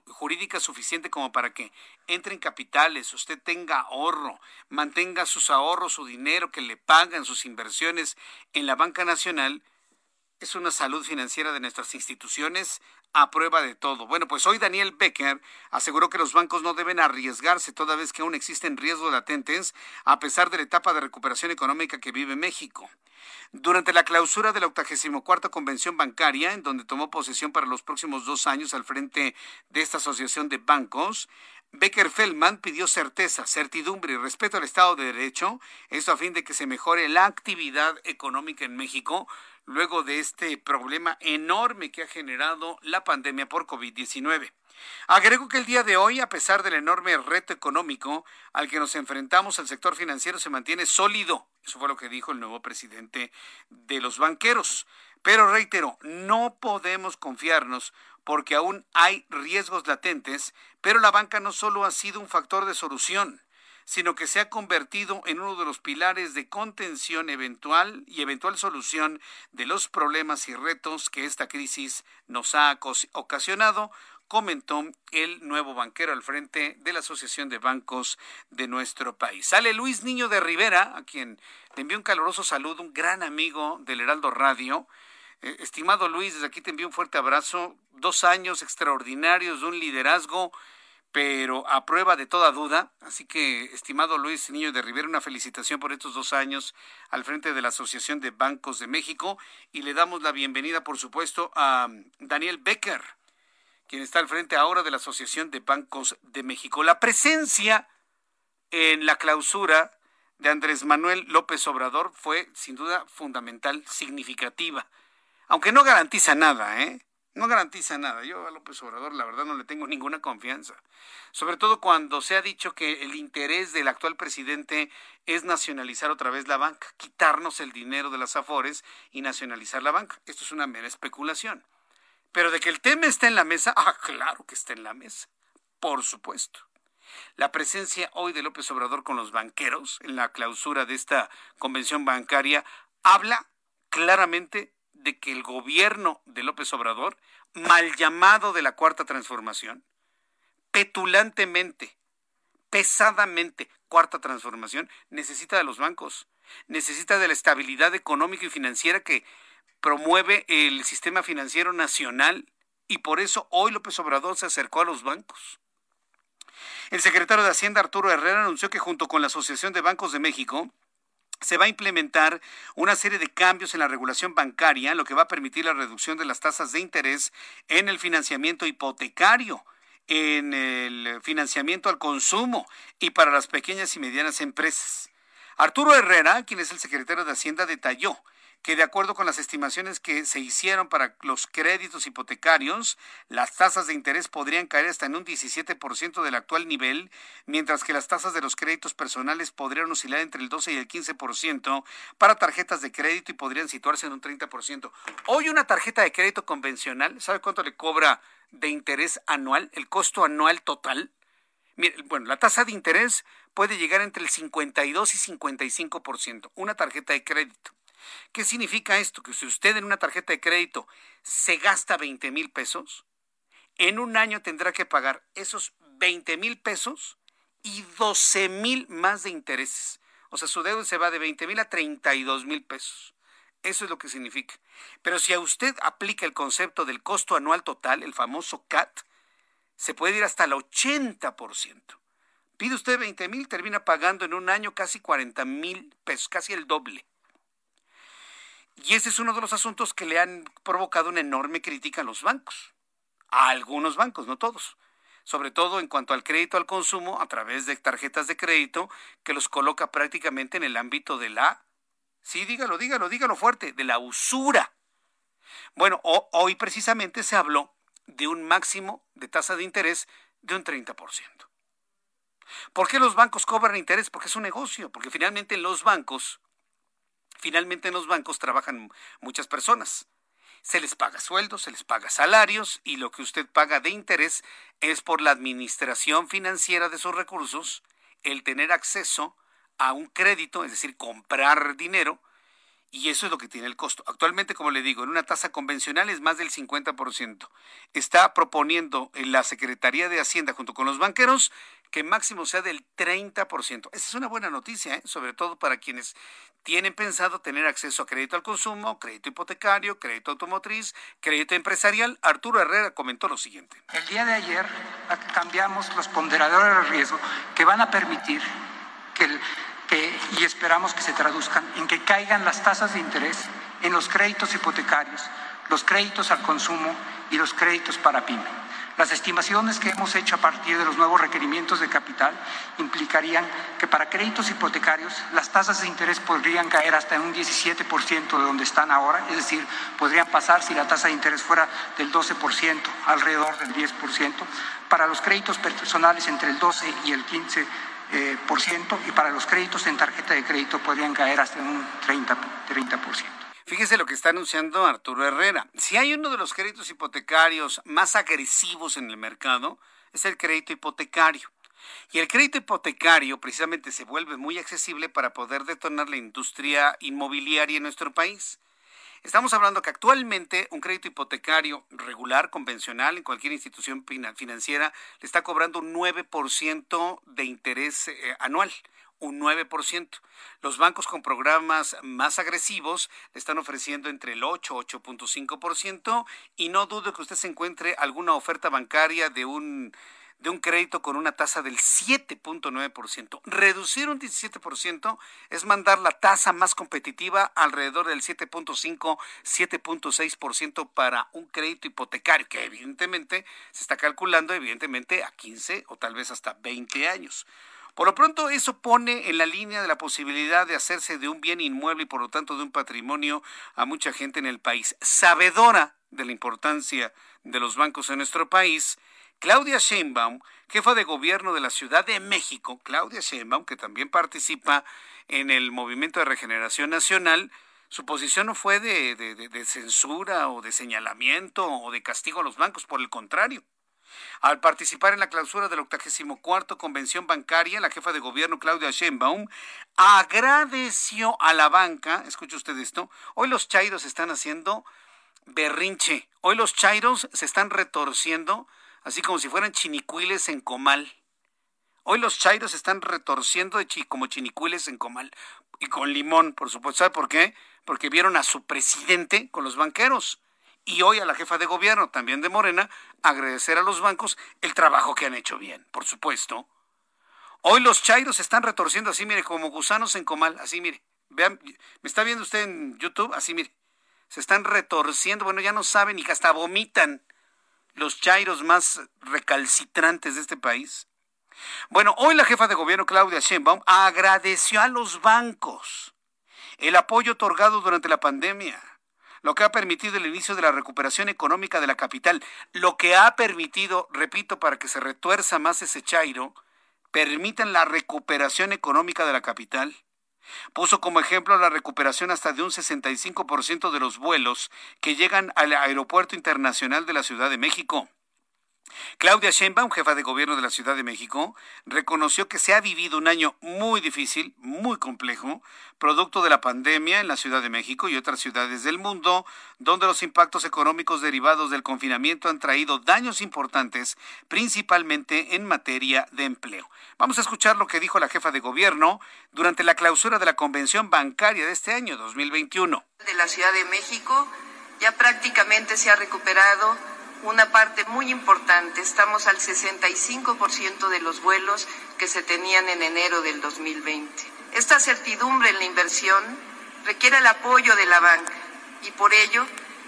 jurídica suficiente como para que entren capitales, usted tenga ahorro, mantenga sus ahorros, su dinero, que le pagan sus inversiones en la banca nacional, es una salud financiera de nuestras instituciones a prueba de todo. Bueno, pues hoy Daniel Becker aseguró que los bancos no deben arriesgarse toda vez que aún existen riesgos latentes a pesar de la etapa de recuperación económica que vive México. Durante la clausura de la 84 Convención Bancaria, en donde tomó posesión para los próximos dos años al frente de esta asociación de bancos, Becker Feldman pidió certeza, certidumbre y respeto al Estado de Derecho, esto a fin de que se mejore la actividad económica en México, luego de este problema enorme que ha generado la pandemia por COVID-19. Agrego que el día de hoy, a pesar del enorme reto económico al que nos enfrentamos, el sector financiero se mantiene sólido. Eso fue lo que dijo el nuevo presidente de los banqueros. Pero reitero, no podemos confiarnos porque aún hay riesgos latentes, pero la banca no solo ha sido un factor de solución, sino que se ha convertido en uno de los pilares de contención eventual y eventual solución de los problemas y retos que esta crisis nos ha ocasionado, comentó el nuevo banquero al frente de la Asociación de Bancos de nuestro país. Sale Luis Niño de Rivera, a quien le envío un caluroso saludo, un gran amigo del Heraldo Radio. Eh, estimado Luis, desde aquí te envío un fuerte abrazo. Dos años extraordinarios de un liderazgo pero a prueba de toda duda. Así que, estimado Luis Niño de Rivera, una felicitación por estos dos años al frente de la Asociación de Bancos de México y le damos la bienvenida, por supuesto, a Daniel Becker, quien está al frente ahora de la Asociación de Bancos de México. La presencia en la clausura de Andrés Manuel López Obrador fue, sin duda, fundamental, significativa, aunque no garantiza nada, ¿eh? No garantiza nada. Yo a López Obrador la verdad no le tengo ninguna confianza. Sobre todo cuando se ha dicho que el interés del actual presidente es nacionalizar otra vez la banca, quitarnos el dinero de las afores y nacionalizar la banca. Esto es una mera especulación. Pero de que el tema está en la mesa, ah, claro que está en la mesa. Por supuesto. La presencia hoy de López Obrador con los banqueros en la clausura de esta convención bancaria habla claramente de que el gobierno de López Obrador, mal llamado de la cuarta transformación, petulantemente, pesadamente, cuarta transformación, necesita de los bancos, necesita de la estabilidad económica y financiera que promueve el sistema financiero nacional y por eso hoy López Obrador se acercó a los bancos. El secretario de Hacienda Arturo Herrera anunció que junto con la Asociación de Bancos de México se va a implementar una serie de cambios en la regulación bancaria, lo que va a permitir la reducción de las tasas de interés en el financiamiento hipotecario, en el financiamiento al consumo y para las pequeñas y medianas empresas. Arturo Herrera, quien es el secretario de Hacienda, detalló que de acuerdo con las estimaciones que se hicieron para los créditos hipotecarios, las tasas de interés podrían caer hasta en un 17% del actual nivel, mientras que las tasas de los créditos personales podrían oscilar entre el 12 y el 15% para tarjetas de crédito y podrían situarse en un 30%. Hoy una tarjeta de crédito convencional, ¿sabe cuánto le cobra de interés anual, el costo anual total? bueno, la tasa de interés puede llegar entre el 52 y 55%, una tarjeta de crédito. ¿Qué significa esto? Que si usted en una tarjeta de crédito se gasta 20 mil pesos, en un año tendrá que pagar esos 20 mil pesos y 12 mil más de intereses. O sea, su deuda se va de 20 mil a 32 mil pesos. Eso es lo que significa. Pero si a usted aplica el concepto del costo anual total, el famoso CAT, se puede ir hasta el 80%. Pide usted 20 mil, termina pagando en un año casi 40 mil pesos, casi el doble. Y ese es uno de los asuntos que le han provocado una enorme crítica a los bancos, a algunos bancos, no todos, sobre todo en cuanto al crédito al consumo a través de tarjetas de crédito que los coloca prácticamente en el ámbito de la, sí, dígalo, dígalo, dígalo fuerte, de la usura. Bueno, hoy precisamente se habló de un máximo de tasa de interés de un 30%. ¿Por qué los bancos cobran interés? Porque es un negocio, porque finalmente los bancos Finalmente en los bancos trabajan muchas personas. Se les paga sueldos, se les paga salarios y lo que usted paga de interés es por la administración financiera de sus recursos, el tener acceso a un crédito, es decir, comprar dinero Y eso es lo que tiene el costo. Actualmente, como le digo, en una tasa convencional es más del 50%. Está proponiendo en la Secretaría de Hacienda junto con los banqueros que máximo sea del 30%. Esa es una buena noticia, ¿eh? sobre todo para quienes tienen pensado tener acceso a crédito al consumo, crédito hipotecario, crédito automotriz, crédito empresarial. Arturo Herrera comentó lo siguiente. El día de ayer cambiamos los ponderadores de riesgo que van a permitir que el y esperamos que se traduzcan en que caigan las tasas de interés en los créditos hipotecarios, los créditos al consumo y los créditos para pyme. Las estimaciones que hemos hecho a partir de los nuevos requerimientos de capital implicarían que para créditos hipotecarios las tasas de interés podrían caer hasta un 17% de donde están ahora, es decir, podrían pasar si la tasa de interés fuera del 12%, alrededor del 10%, para los créditos personales entre el 12 y el 15% eh, y para los créditos en tarjeta de crédito podrían caer hasta un 30%. 30%. Fíjese lo que está anunciando Arturo Herrera. Si hay uno de los créditos hipotecarios más agresivos en el mercado, es el crédito hipotecario. Y el crédito hipotecario precisamente se vuelve muy accesible para poder detonar la industria inmobiliaria en nuestro país. Estamos hablando que actualmente un crédito hipotecario regular, convencional, en cualquier institución financiera, le está cobrando un 9% de interés eh, anual un 9%. Los bancos con programas más agresivos están ofreciendo entre el 8 y 8.5% y no dudo que usted se encuentre alguna oferta bancaria de un de un crédito con una tasa del 7.9%. Reducir un 17% es mandar la tasa más competitiva alrededor del 7.5, 7.6% para un crédito hipotecario, que evidentemente se está calculando evidentemente a 15 o tal vez hasta 20 años. Por lo pronto, eso pone en la línea de la posibilidad de hacerse de un bien inmueble y por lo tanto de un patrimonio a mucha gente en el país. Sabedora de la importancia de los bancos en nuestro país, Claudia Sheinbaum, jefa de gobierno de la Ciudad de México, Claudia Sheinbaum, que también participa en el Movimiento de Regeneración Nacional, su posición no fue de, censura o de señalamiento o de castigo a los bancos, por el contrario. Al participar en la clausura del 84 Convención Bancaria, la jefa de gobierno Claudia Sheinbaum agradeció a la banca, escuche usted esto, hoy los chairos están haciendo berrinche, hoy los chairos se están retorciendo así como si fueran chinicuiles en comal. Hoy los chairos están retorciendo de como chinicuiles en comal. Y con limón, por supuesto. ¿Sabe por qué? Porque vieron a su presidente con los banqueros. Y hoy a la jefa de gobierno, también de Morena, agradecer a los bancos el trabajo que han hecho bien, por supuesto. Hoy los chairos están retorciendo así, mire, como gusanos en comal. Así, mire. Vean, ¿me está viendo usted en YouTube? Así, mire. Se están retorciendo. Bueno, ya no saben y hasta vomitan los chairos más recalcitrantes de este país. Bueno, hoy la jefa de gobierno Claudia Sheinbaum agradeció a los bancos el apoyo otorgado durante la pandemia, lo que ha permitido el inicio de la recuperación económica de la capital, lo que ha permitido, repito, para que se retuerza más ese chairo, permitan la recuperación económica de la capital. Puso como ejemplo la recuperación hasta de un 65% de los vuelos que llegan al Aeropuerto Internacional de la Ciudad de México. Claudia Sheinbaum, jefa de gobierno de la Ciudad de México, reconoció que se ha vivido un año muy difícil, muy complejo, producto de la pandemia en la Ciudad de México y otras ciudades del mundo, donde los impactos económicos derivados del confinamiento han traído daños importantes, principalmente en materia de empleo. Vamos a escuchar lo que dijo la jefa de gobierno durante la clausura de la convención bancaria de este año 2021. De la Ciudad de México ya prácticamente se ha recuperado una parte muy importante. Estamos al 65% de los vuelos que se tenían en enero del 2020. Esta certidumbre en la inversión requiere el apoyo de la banca y por ello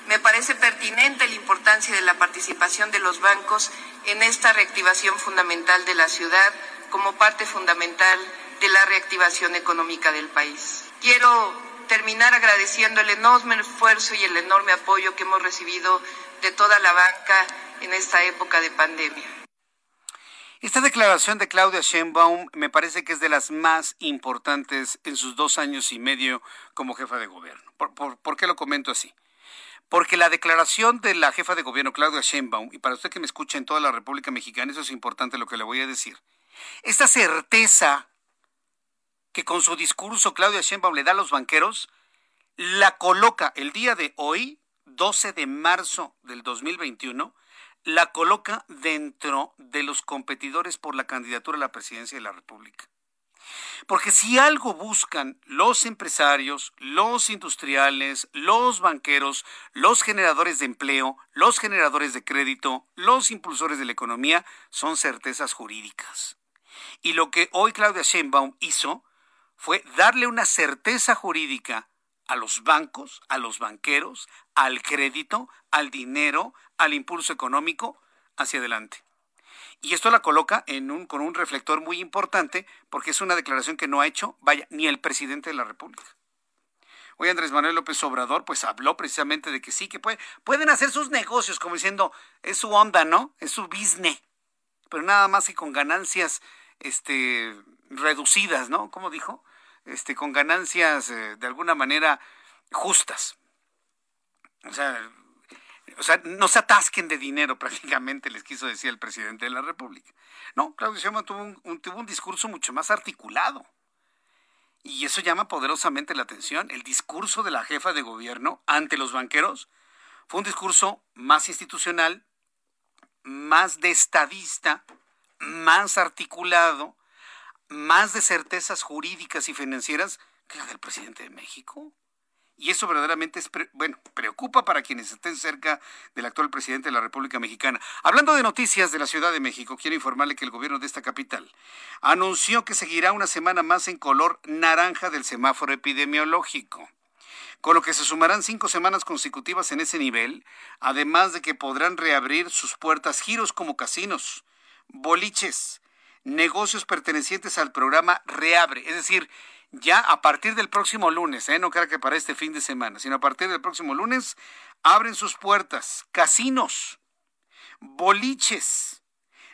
me parece pertinente la importancia de la participación de los bancos en esta reactivación fundamental de la ciudad como parte fundamental de la reactivación económica del país. Quiero terminar agradeciendo el enorme esfuerzo y el enorme apoyo que hemos recibido de toda la banca en esta época de pandemia. Esta declaración de Claudia Sheinbaum me parece que es de las más importantes en sus dos años y medio como jefa de gobierno. ¿Por, qué lo comento así? Porque la declaración de la jefa de gobierno, Claudia Sheinbaum, y para usted que me escucha en toda la República Mexicana, eso es importante lo que le voy a decir. Esta certeza que con su discurso Claudia Sheinbaum le da a los banqueros, la coloca el día de hoy, 12 de marzo del 2021, la coloca dentro de los competidores por la candidatura a la presidencia de la República. Porque si algo buscan los empresarios, los industriales, los banqueros, los generadores de empleo, los generadores de crédito, los impulsores de la economía, son certezas jurídicas. Y lo que hoy Claudia Sheinbaum hizo fue darle una certeza jurídica a los bancos, a los banqueros, al crédito, al dinero, al impulso económico hacia adelante. Y esto la coloca en un, con un reflector muy importante porque es una declaración que no ha hecho, vaya, ni el presidente de la República. Hoy Andrés Manuel López Obrador pues habló precisamente de que sí, que pueden hacer sus negocios, como diciendo, es su onda, ¿no? Es su business. Pero nada más que con ganancias este, reducidas, ¿no? ¿Cómo dijo? Este, con ganancias eh, de alguna manera justas. O sea, o sea, no se atasquen de dinero prácticamente, les quiso decir el presidente de la República. No, Claudio Sheinbaum tuvo un, tuvo un discurso mucho más articulado. Y eso llama poderosamente la atención. El discurso de la jefa de gobierno ante los banqueros fue un discurso más institucional, más de estadista, más articulado, más de certezas jurídicas y financieras que la del presidente de México. Y eso verdaderamente es, bueno, preocupa para quienes estén cerca del actual presidente de la República Mexicana. Hablando de noticias de la Ciudad de México, quiero informarle que el gobierno de esta capital anunció que seguirá una semana más en color naranja del semáforo epidemiológico con lo que se sumarán cinco semanas consecutivas en ese nivel, además de que podrán reabrir sus puertas giros como casinos, boliches, negocios pertenecientes al programa Reabre, es decir, ya a partir del próximo lunes, ¿eh? no creo que para este fin de semana, sino a partir del próximo lunes, abren sus puertas casinos, boliches,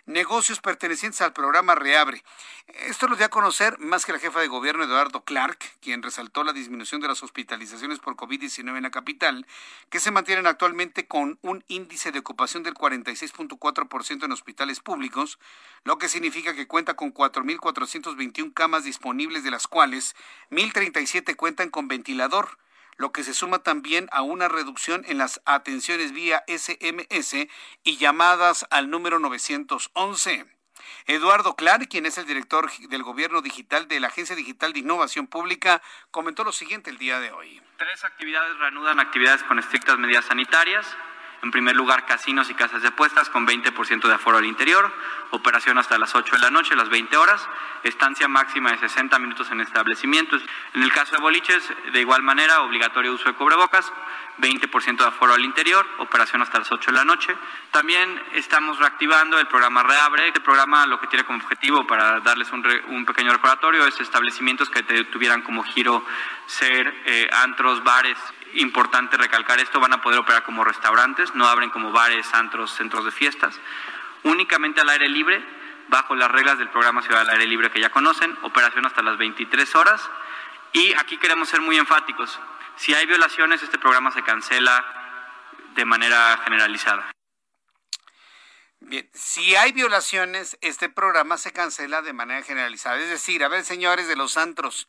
negocios pertenecientes al programa Reabre. Esto lo dio a conocer más que la jefa de gobierno Eduardo Clark, quien resaltó la disminución de las hospitalizaciones por COVID-19 en la capital, que se mantienen actualmente con un índice de ocupación del 46.4% en hospitales públicos, lo que significa que cuenta con 4.421 camas disponibles, de las cuales 1.037 cuentan con ventilador lo que se suma también a una reducción en las atenciones vía SMS y llamadas al número 911. Eduardo Clark, quien es el director del gobierno digital de la Agencia Digital de Innovación Pública, comentó lo siguiente el día de hoy. Tres actividades reanudan actividades con estrictas medidas sanitarias. En primer lugar, casinos y casas de apuestas con 20% de aforo al interior, operación hasta las 8 de la noche, las 20 horas, estancia máxima de 60 minutos en establecimientos. En el caso de boliches, de igual manera, obligatorio uso de cubrebocas, 20% de aforo al interior, operación hasta las 8 de la noche. También estamos reactivando el programa Reabre. El programa lo que tiene como objetivo, para darles un, un pequeño recordatorio, es establecimientos que tuvieran como giro ser eh, antros, bares, importante recalcar esto, van a poder operar como restaurantes, no abren como bares, antros, centros de fiestas, únicamente al aire libre, bajo las reglas del programa Ciudad al Aire Libre que ya conocen, operación hasta las 23 horas. Y aquí queremos ser muy enfáticos, si hay violaciones, este programa se cancela de manera generalizada. Bien, si hay violaciones, este programa se cancela de manera generalizada. Es decir, a ver, señores de los antros,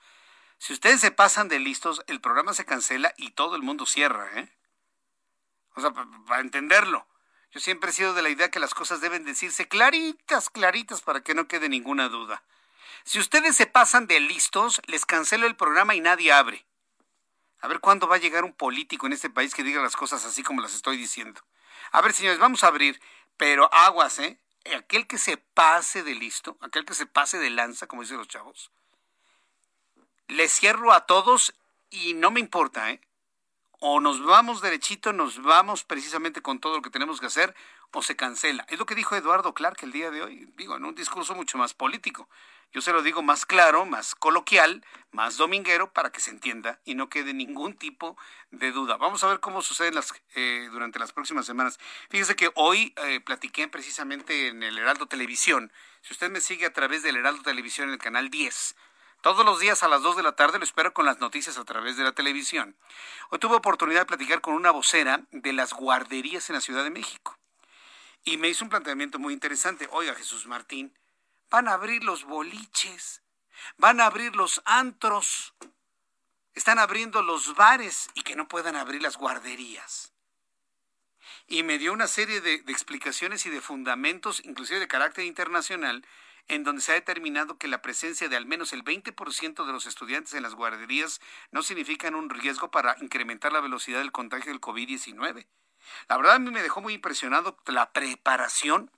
si ustedes se pasan de listos, el programa se cancela y todo el mundo cierra, ¿eh? O sea, para entenderlo. Yo siempre he sido de la idea que las cosas deben decirse claritas, claritas, para que no quede ninguna duda. Si ustedes se pasan de listos, les cancelo el programa y nadie abre. A ver cuándo va a llegar un político en este país que diga las cosas así como las estoy diciendo. A ver, señores, vamos a abrir, pero aguas, ¿eh? Aquel que se pase de listo, aquel que se pase de lanza, como dicen los chavos, les cierro a todos y no me importa, ¿eh? O nos vamos derechito, nos vamos precisamente con todo lo que tenemos que hacer, o se cancela. Es lo que dijo Eduardo Clark el día de hoy, digo, en un discurso mucho más político. Yo se lo digo más claro, más coloquial, más dominguero, para que se entienda y no quede ningún tipo de duda. Vamos a ver cómo sucede las, eh, durante las próximas semanas. Fíjese que hoy eh, platiqué precisamente en el Heraldo Televisión. Si usted me sigue a través del Heraldo Televisión en el canal 10, todos los días a las 2 de la tarde lo espero con las noticias a través de la televisión. Hoy tuve oportunidad de platicar con una vocera de las guarderías en la Ciudad de México. Y me hizo un planteamiento muy interesante. Oiga, Jesús Martín, van a abrir los boliches, van a abrir los antros. están abriendo los bares y que no puedan abrir las guarderías. Y me dio una serie de, de explicaciones y de fundamentos, inclusive de carácter internacional, en donde se ha determinado que la presencia de al menos el 20% de los estudiantes en las guarderías no significan un riesgo para incrementar la velocidad del contagio del COVID-19. La verdad a mí me dejó muy impresionado la preparación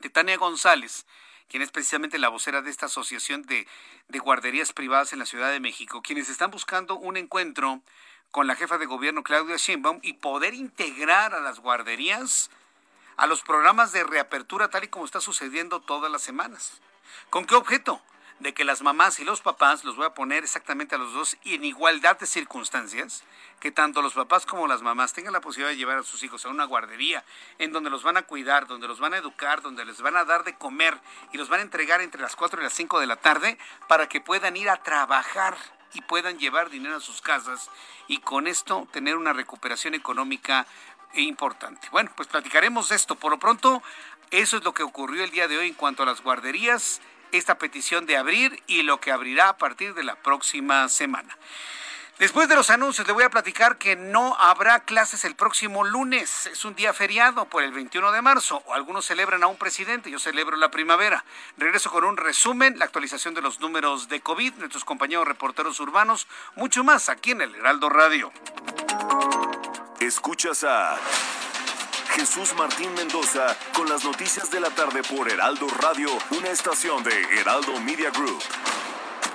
de Tania González, quien es precisamente la vocera de esta asociación de, de guarderías privadas en la Ciudad de México, quienes están buscando un encuentro con la jefa de gobierno Claudia Sheinbaum y poder integrar a las guarderías a los programas de reapertura tal y como está sucediendo todas las semanas. ¿Con qué objeto? De que las mamás y los papás, los voy a poner exactamente a los dos y en igualdad de circunstancias, que tanto los papás como las mamás tengan la posibilidad de llevar a sus hijos a una guardería en donde los van a cuidar, donde los van a educar, donde les van a dar de comer y los van a entregar entre las 4 y las 5 de la tarde para que puedan ir a trabajar y puedan llevar dinero a sus casas y con esto tener una recuperación económica importante. Bueno, pues platicaremos esto. Por lo pronto, eso es lo que ocurrió el día de hoy en cuanto a las guarderías, esta petición de abrir y lo que abrirá a partir de la próxima semana. Después de los anuncios, le voy a platicar que no habrá clases el próximo lunes. Es un día feriado por el 21 de marzo. Algunos celebran a un presidente, yo celebro la primavera. Regreso con un resumen, la actualización de los números de COVID, nuestros compañeros reporteros urbanos, mucho más aquí en el Heraldo Radio. Escuchas a Jesús Martín Mendoza con las noticias de la tarde por Heraldo Radio, una estación de Heraldo Media Group.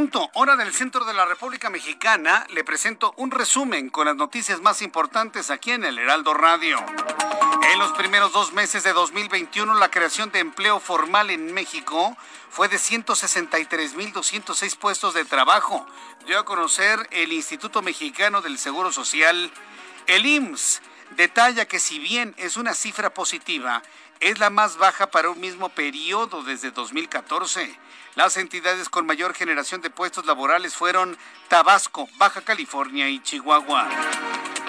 Punto, hora del centro de la República Mexicana. Le presento un resumen con las noticias más importantes aquí en el Heraldo Radio. En los primeros dos meses de 2021, la creación de empleo formal en México fue de 163.206 puestos de trabajo. Dio a conocer el Instituto Mexicano del Seguro Social, el IMSS. Detalla que si bien es una cifra positiva, es la más baja para un mismo periodo desde 2014. Las entidades con mayor generación de puestos laborales fueron Tabasco, Baja California y Chihuahua.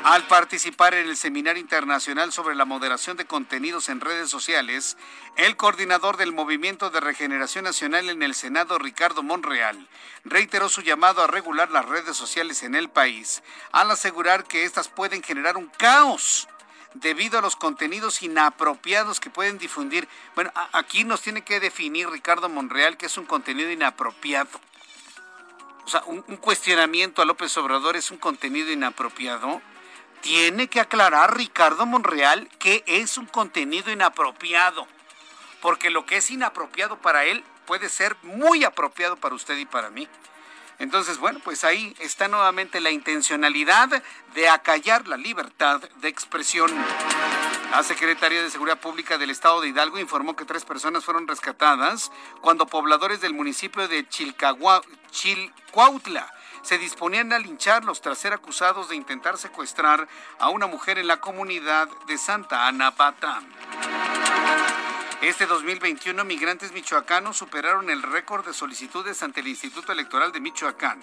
Al participar en el Seminario Internacional sobre la Moderación de Contenidos en Redes Sociales, el coordinador del Movimiento de Regeneración Nacional en el Senado, Ricardo Monreal, reiteró su llamado a regular las redes sociales en el país, al asegurar que éstas pueden generar un caos debido a los contenidos inapropiados que pueden difundir. Bueno, aquí nos tiene que definir Ricardo Monreal que es un contenido inapropiado. O sea, un, cuestionamiento a López Obrador es un contenido inapropiado. Tiene que aclarar Ricardo Monreal que es un contenido inapropiado. Porque lo que es inapropiado para él puede ser muy apropiado para usted y para mí. Entonces, bueno, pues ahí está nuevamente la intencionalidad de acallar la libertad de expresión. La Secretaría de Seguridad Pública del Estado de Hidalgo informó que tres personas fueron rescatadas cuando pobladores del municipio de Chilcahua, Chilcuautla se disponían a lincharlos tras ser acusados de intentar secuestrar a una mujer en la comunidad de Santa Ana Batán. Este 2021, migrantes michoacanos superaron el récord de solicitudes ante el Instituto Electoral de Michoacán.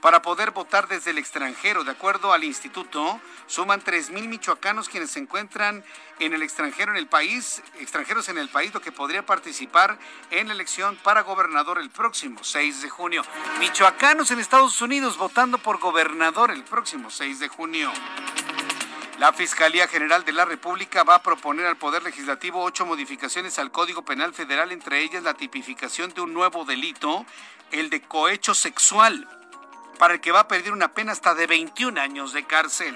Para poder votar desde el extranjero, de acuerdo al instituto, suman 3.000 michoacanos quienes se encuentran en el extranjero en el país, extranjeros en el país, lo que podría participar en la elección para gobernador el próximo 6 de junio. Michoacanos en Estados Unidos votando por gobernador el próximo 6 de junio. La Fiscalía General de la República va a proponer al Poder Legislativo ocho modificaciones al Código Penal Federal, entre ellas la tipificación de un nuevo delito, el de cohecho sexual. para el que va a pedir una pena hasta de 21 años de cárcel.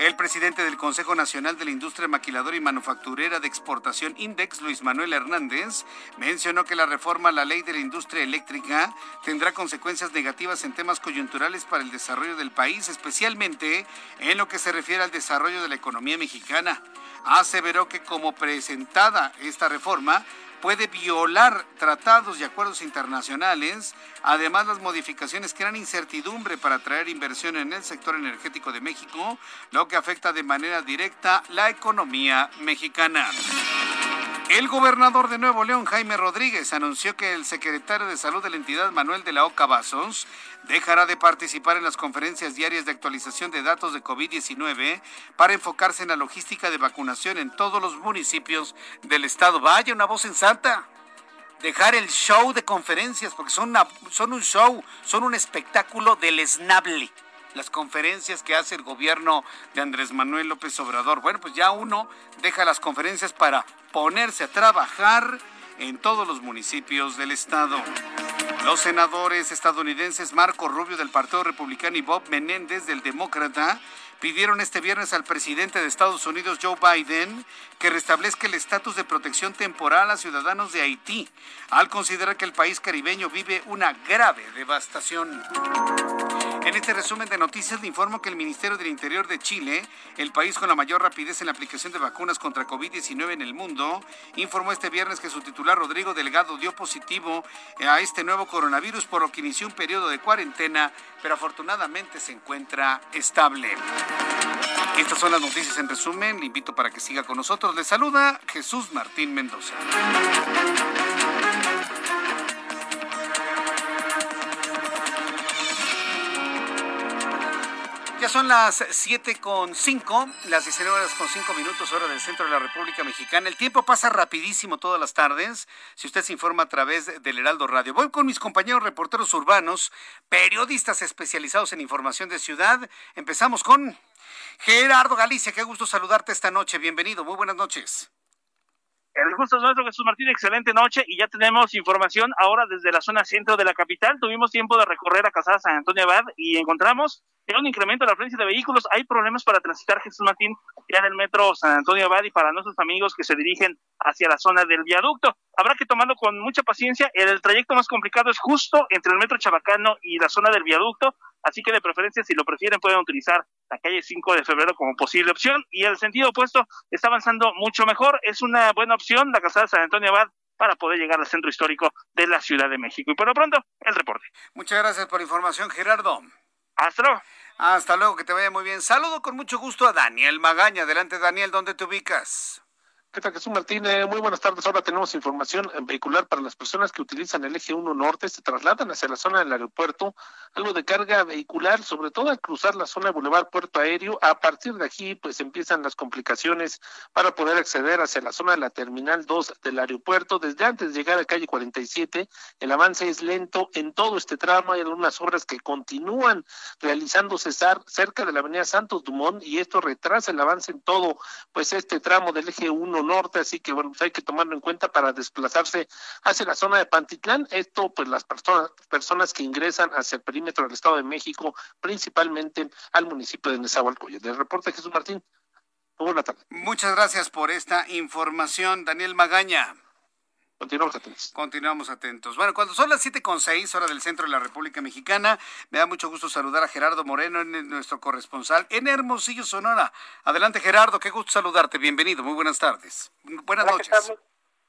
El presidente del Consejo Nacional de la Industria Maquiladora y Manufacturera de Exportación Index, Luis Manuel Hernández, mencionó que la reforma a la ley de la industria eléctrica tendrá consecuencias negativas en temas coyunturales para el desarrollo del país, especialmente en lo que se refiere al desarrollo de la economía mexicana. Aseveró que como presentada esta reforma, puede violar tratados y acuerdos internacionales. Además, las modificaciones crean incertidumbre para atraer inversión en el sector energético de México, lo que afecta de manera directa la economía mexicana. El gobernador de Nuevo León, Jaime Rodríguez, anunció que el secretario de Salud de la entidad, Manuel de la Oca Vasos, dejará de participar en las conferencias diarias de actualización de datos de COVID-19 para enfocarse en la logística de vacunación en todos los municipios del estado. Vaya, una voz sensata. Dejar el show de conferencias, porque son, son un show, son un espectáculo deleznable las conferencias que hace el gobierno de Andrés Manuel López Obrador. Bueno, pues ya uno deja las conferencias para ponerse a trabajar en todos los municipios del estado. Los senadores estadounidenses Marco Rubio del Partido Republicano y Bob Menéndez del Demócrata pidieron este viernes al presidente de Estados Unidos, Joe Biden, que restablezca el estatus de protección temporal a ciudadanos de Haití, al considerar que el país caribeño vive una grave devastación. En este resumen de noticias le informo que el Ministerio del Interior de Chile, el país con la mayor rapidez en la aplicación de vacunas contra COVID-19 en el mundo, informó este viernes que su titular Rodrigo Delgado dio positivo a este nuevo coronavirus, por lo que inició un periodo de cuarentena, pero afortunadamente se encuentra estable. Estas son las noticias en resumen. Le invito para que siga con nosotros. Le saluda Jesús Martín Mendoza. Ya son las 7 con 5, las 19 horas con 5 minutos, hora del centro de la República Mexicana. El tiempo pasa rapidísimo todas las tardes, si usted se informa a través del Heraldo Radio. Voy con mis compañeros reporteros urbanos, periodistas especializados en información de ciudad. Empezamos con Gerardo Galicia, qué gusto saludarte esta noche. Bienvenido, muy buenas noches. El gusto es nuestro, Jesús Martín. Excelente noche y ya tenemos información ahora desde la zona centro de la capital. Tuvimos tiempo de recorrer a Casada San Antonio Abad y encontramos que un incremento en la afluencia de vehículos. Hay problemas para transitar Jesús Martín ya del metro San Antonio Abad y para nuestros amigos que se dirigen hacia la zona del viaducto. Habrá que tomarlo con mucha paciencia. El trayecto más complicado es justo entre el metro Chabacano y la zona del viaducto. Así que de preferencia, si lo prefieren, pueden utilizar la calle 5 de febrero como posible opción. Y el sentido opuesto está avanzando mucho mejor. Es una buena opción la casada San Antonio Abad para poder llegar al centro histórico de la Ciudad de México. Y por lo pronto, el reporte. Muchas gracias por la información, Gerardo. Hasta luego. Hasta luego, que te vaya muy bien. Saludo con mucho gusto a Daniel Magaña. Adelante, Daniel, ¿dónde te ubicas? ¿Qué tal, Jesús Martínez? Muy buenas tardes. Ahora tenemos información vehicular para las personas que utilizan el eje 1 norte, se trasladan hacia la zona del aeropuerto, algo de carga vehicular, sobre todo al cruzar la zona de Boulevard Puerto Aéreo. A partir de aquí, pues empiezan las complicaciones para poder acceder hacia la zona de la Terminal 2 del aeropuerto. Desde antes de llegar a calle 47, el avance es lento en todo este tramo. Hay algunas obras que continúan realizándose cerca de la avenida Santos Dumont y esto retrasa el avance en todo, pues este tramo del eje 1 norte, así que bueno, pues hay que tomarlo en cuenta para desplazarse hacia la zona de Pantitlán. Esto, pues las personas, personas que ingresan hacia el perímetro del Estado de México, principalmente al municipio de Nezahualcóyotl. Del reporte Jesús Martín. Buenas tardes. Muchas gracias por esta información, Daniel Magaña. Continuamos atentos. Continuamos atentos. Bueno, cuando son las siete con seis, hora del centro de la República Mexicana, me da mucho gusto saludar a Gerardo Moreno, nuestro corresponsal en Hermosillo, Sonora. Adelante, Gerardo, qué gusto saludarte. Bienvenido, muy buenas tardes. Buenas Hola, noches. ¿qué tal?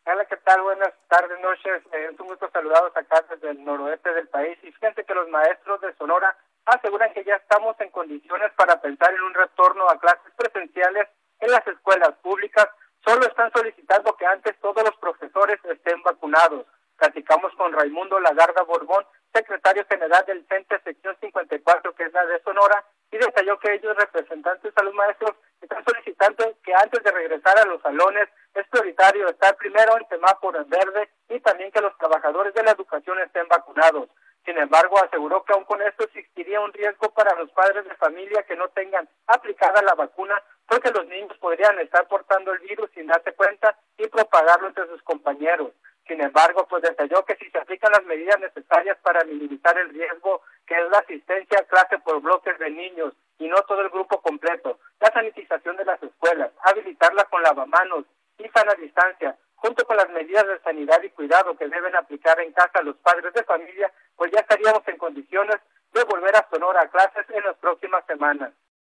Hola, ¿qué tal? Buenas tardes, noches. Eh, es un gusto acá desde el noroeste del país. Y fíjense que los maestros de Sonora aseguran que ya estamos en condiciones para pensar en un retorno a clases presenciales en las escuelas públicas Solo están solicitando que antes todos los profesores estén vacunados. Platicamos con Raimundo Lagarda Borbón, secretario general del CENTE sección 54, que es la de Sonora, y detalló que ellos, representantes a los maestros, están solicitando que antes de regresar a los salones es prioritario estar primero en semáforo en verde y también que los trabajadores de la educación estén vacunados. Sin embargo, aseguró que aún con esto existiría un riesgo para los padres de familia que no tengan aplicada la vacuna, porque los niños podrían estar portando el virus sin darse cuenta y propagarlo entre sus compañeros. Sin embargo, pues detalló que si se aplican las medidas necesarias para minimizar el riesgo, que es la asistencia a clase por bloques de niños y no todo el grupo completo, la sanitización de las escuelas, habilitarla con lavamanos y sana distancia, junto con las medidas de sanidad y cuidado que deben aplicar en casa los padres de familia, pues ya estaríamos en condiciones de volver a Sonora a clases en las próximas semanas.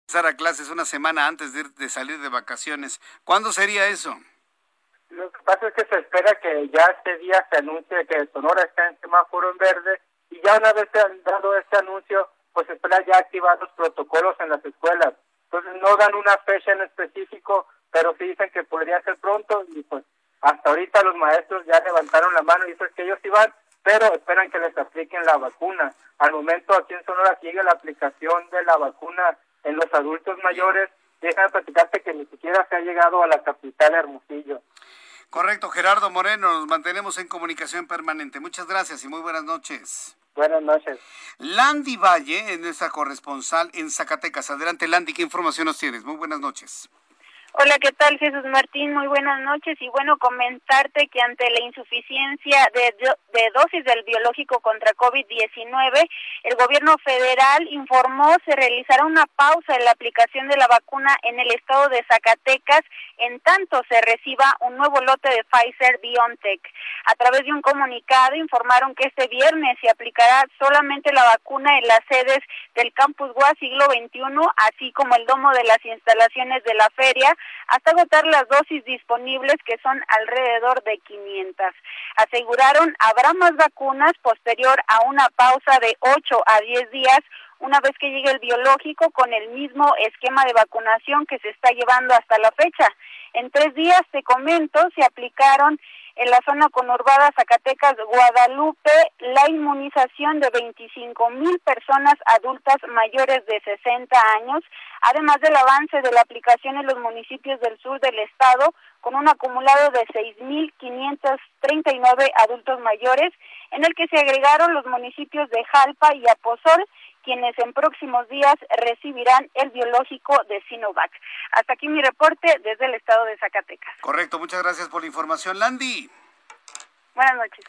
Empezar a clases una semana antes de, de salir de vacaciones. ¿Cuándo sería eso? Lo que pasa es que se espera que ya este día se anuncie que Sonora está en semáforo en verde y ya una vez dado este anuncio, pues se espera ya activar los protocolos en las escuelas. Entonces no dan una fecha en específico, pero sí dicen que podría ser pronto y pues hasta ahorita los maestros ya levantaron la mano y dicen que ellos iban, pero esperan que les apliquen la vacuna. Al momento aquí en Sonora sigue la aplicación de la vacuna en los adultos mayores. Déjame platicarte que ni siquiera se ha llegado a la capital Hermosillo. Correcto, Gerardo Moreno, nos mantenemos en comunicación permanente. Muchas gracias y muy buenas noches. Buenas noches. Landy Valle es nuestra corresponsal en Zacatecas. Adelante, Landy, ¿qué información nos tienes? Muy buenas noches. Hola, ¿qué tal Jesús Martín? Muy buenas noches y bueno, comentarte que ante la insuficiencia de, de dosis del biológico contra COVID-19, el gobierno federal informó se realizará una pausa en la aplicación de la vacuna en el estado de Zacatecas en tanto se reciba un nuevo lote de Pfizer BioNTech. A través de un comunicado informaron que este viernes se aplicará solamente la vacuna en las sedes del Campus GUA siglo XXI, así como el domo de las instalaciones de la feria hasta agotar las dosis disponibles que son alrededor de 500. Aseguraron habrá más vacunas posterior a una pausa de 8 a 10 días una vez que llegue el biológico con el mismo esquema de vacunación que se está llevando hasta la fecha. En tres días, te comento, se aplicaron en la zona conurbada Zacatecas, Guadalupe, la inmunización de 25 mil personas adultas mayores de 60 años, además del avance de la aplicación en los municipios del sur del estado, con un acumulado de 6.539 adultos mayores, en el que se agregaron los municipios de Jalpa y Aposol, quienes en próximos días recibirán el biológico de Sinovac. Hasta aquí mi reporte desde el estado de Zacatecas. Correcto, muchas gracias por la información, Landy. Buenas noches.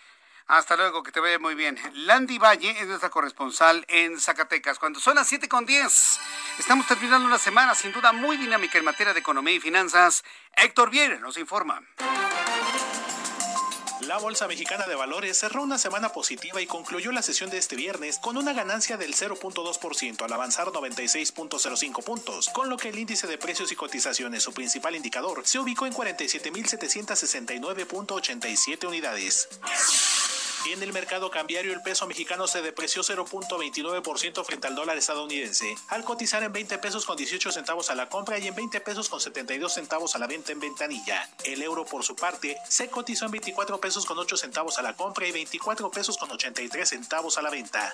Hasta luego, que te vaya muy bien. Landy Valle es nuestra corresponsal en Zacatecas. Cuando son las 7 con 10, estamos terminando una semana sin duda muy dinámica en materia de economía y finanzas. Héctor Vieira nos informa. La Bolsa Mexicana de Valores cerró una semana positiva y concluyó la sesión de este viernes con una ganancia del 0.2% al avanzar 96.05 puntos, con lo que el índice de precios y cotizaciones, su principal indicador, se ubicó en 47.769.87 unidades. En el mercado cambiario, el peso mexicano se depreció 0.29% frente al dólar estadounidense, al cotizar en 20 pesos con 18 centavos a la compra y en 20 pesos con 72 centavos a la venta en ventanilla. El euro, por su parte, se cotizó en 24 pesos con 8 centavos a la compra y 24 pesos con 83 centavos a la venta.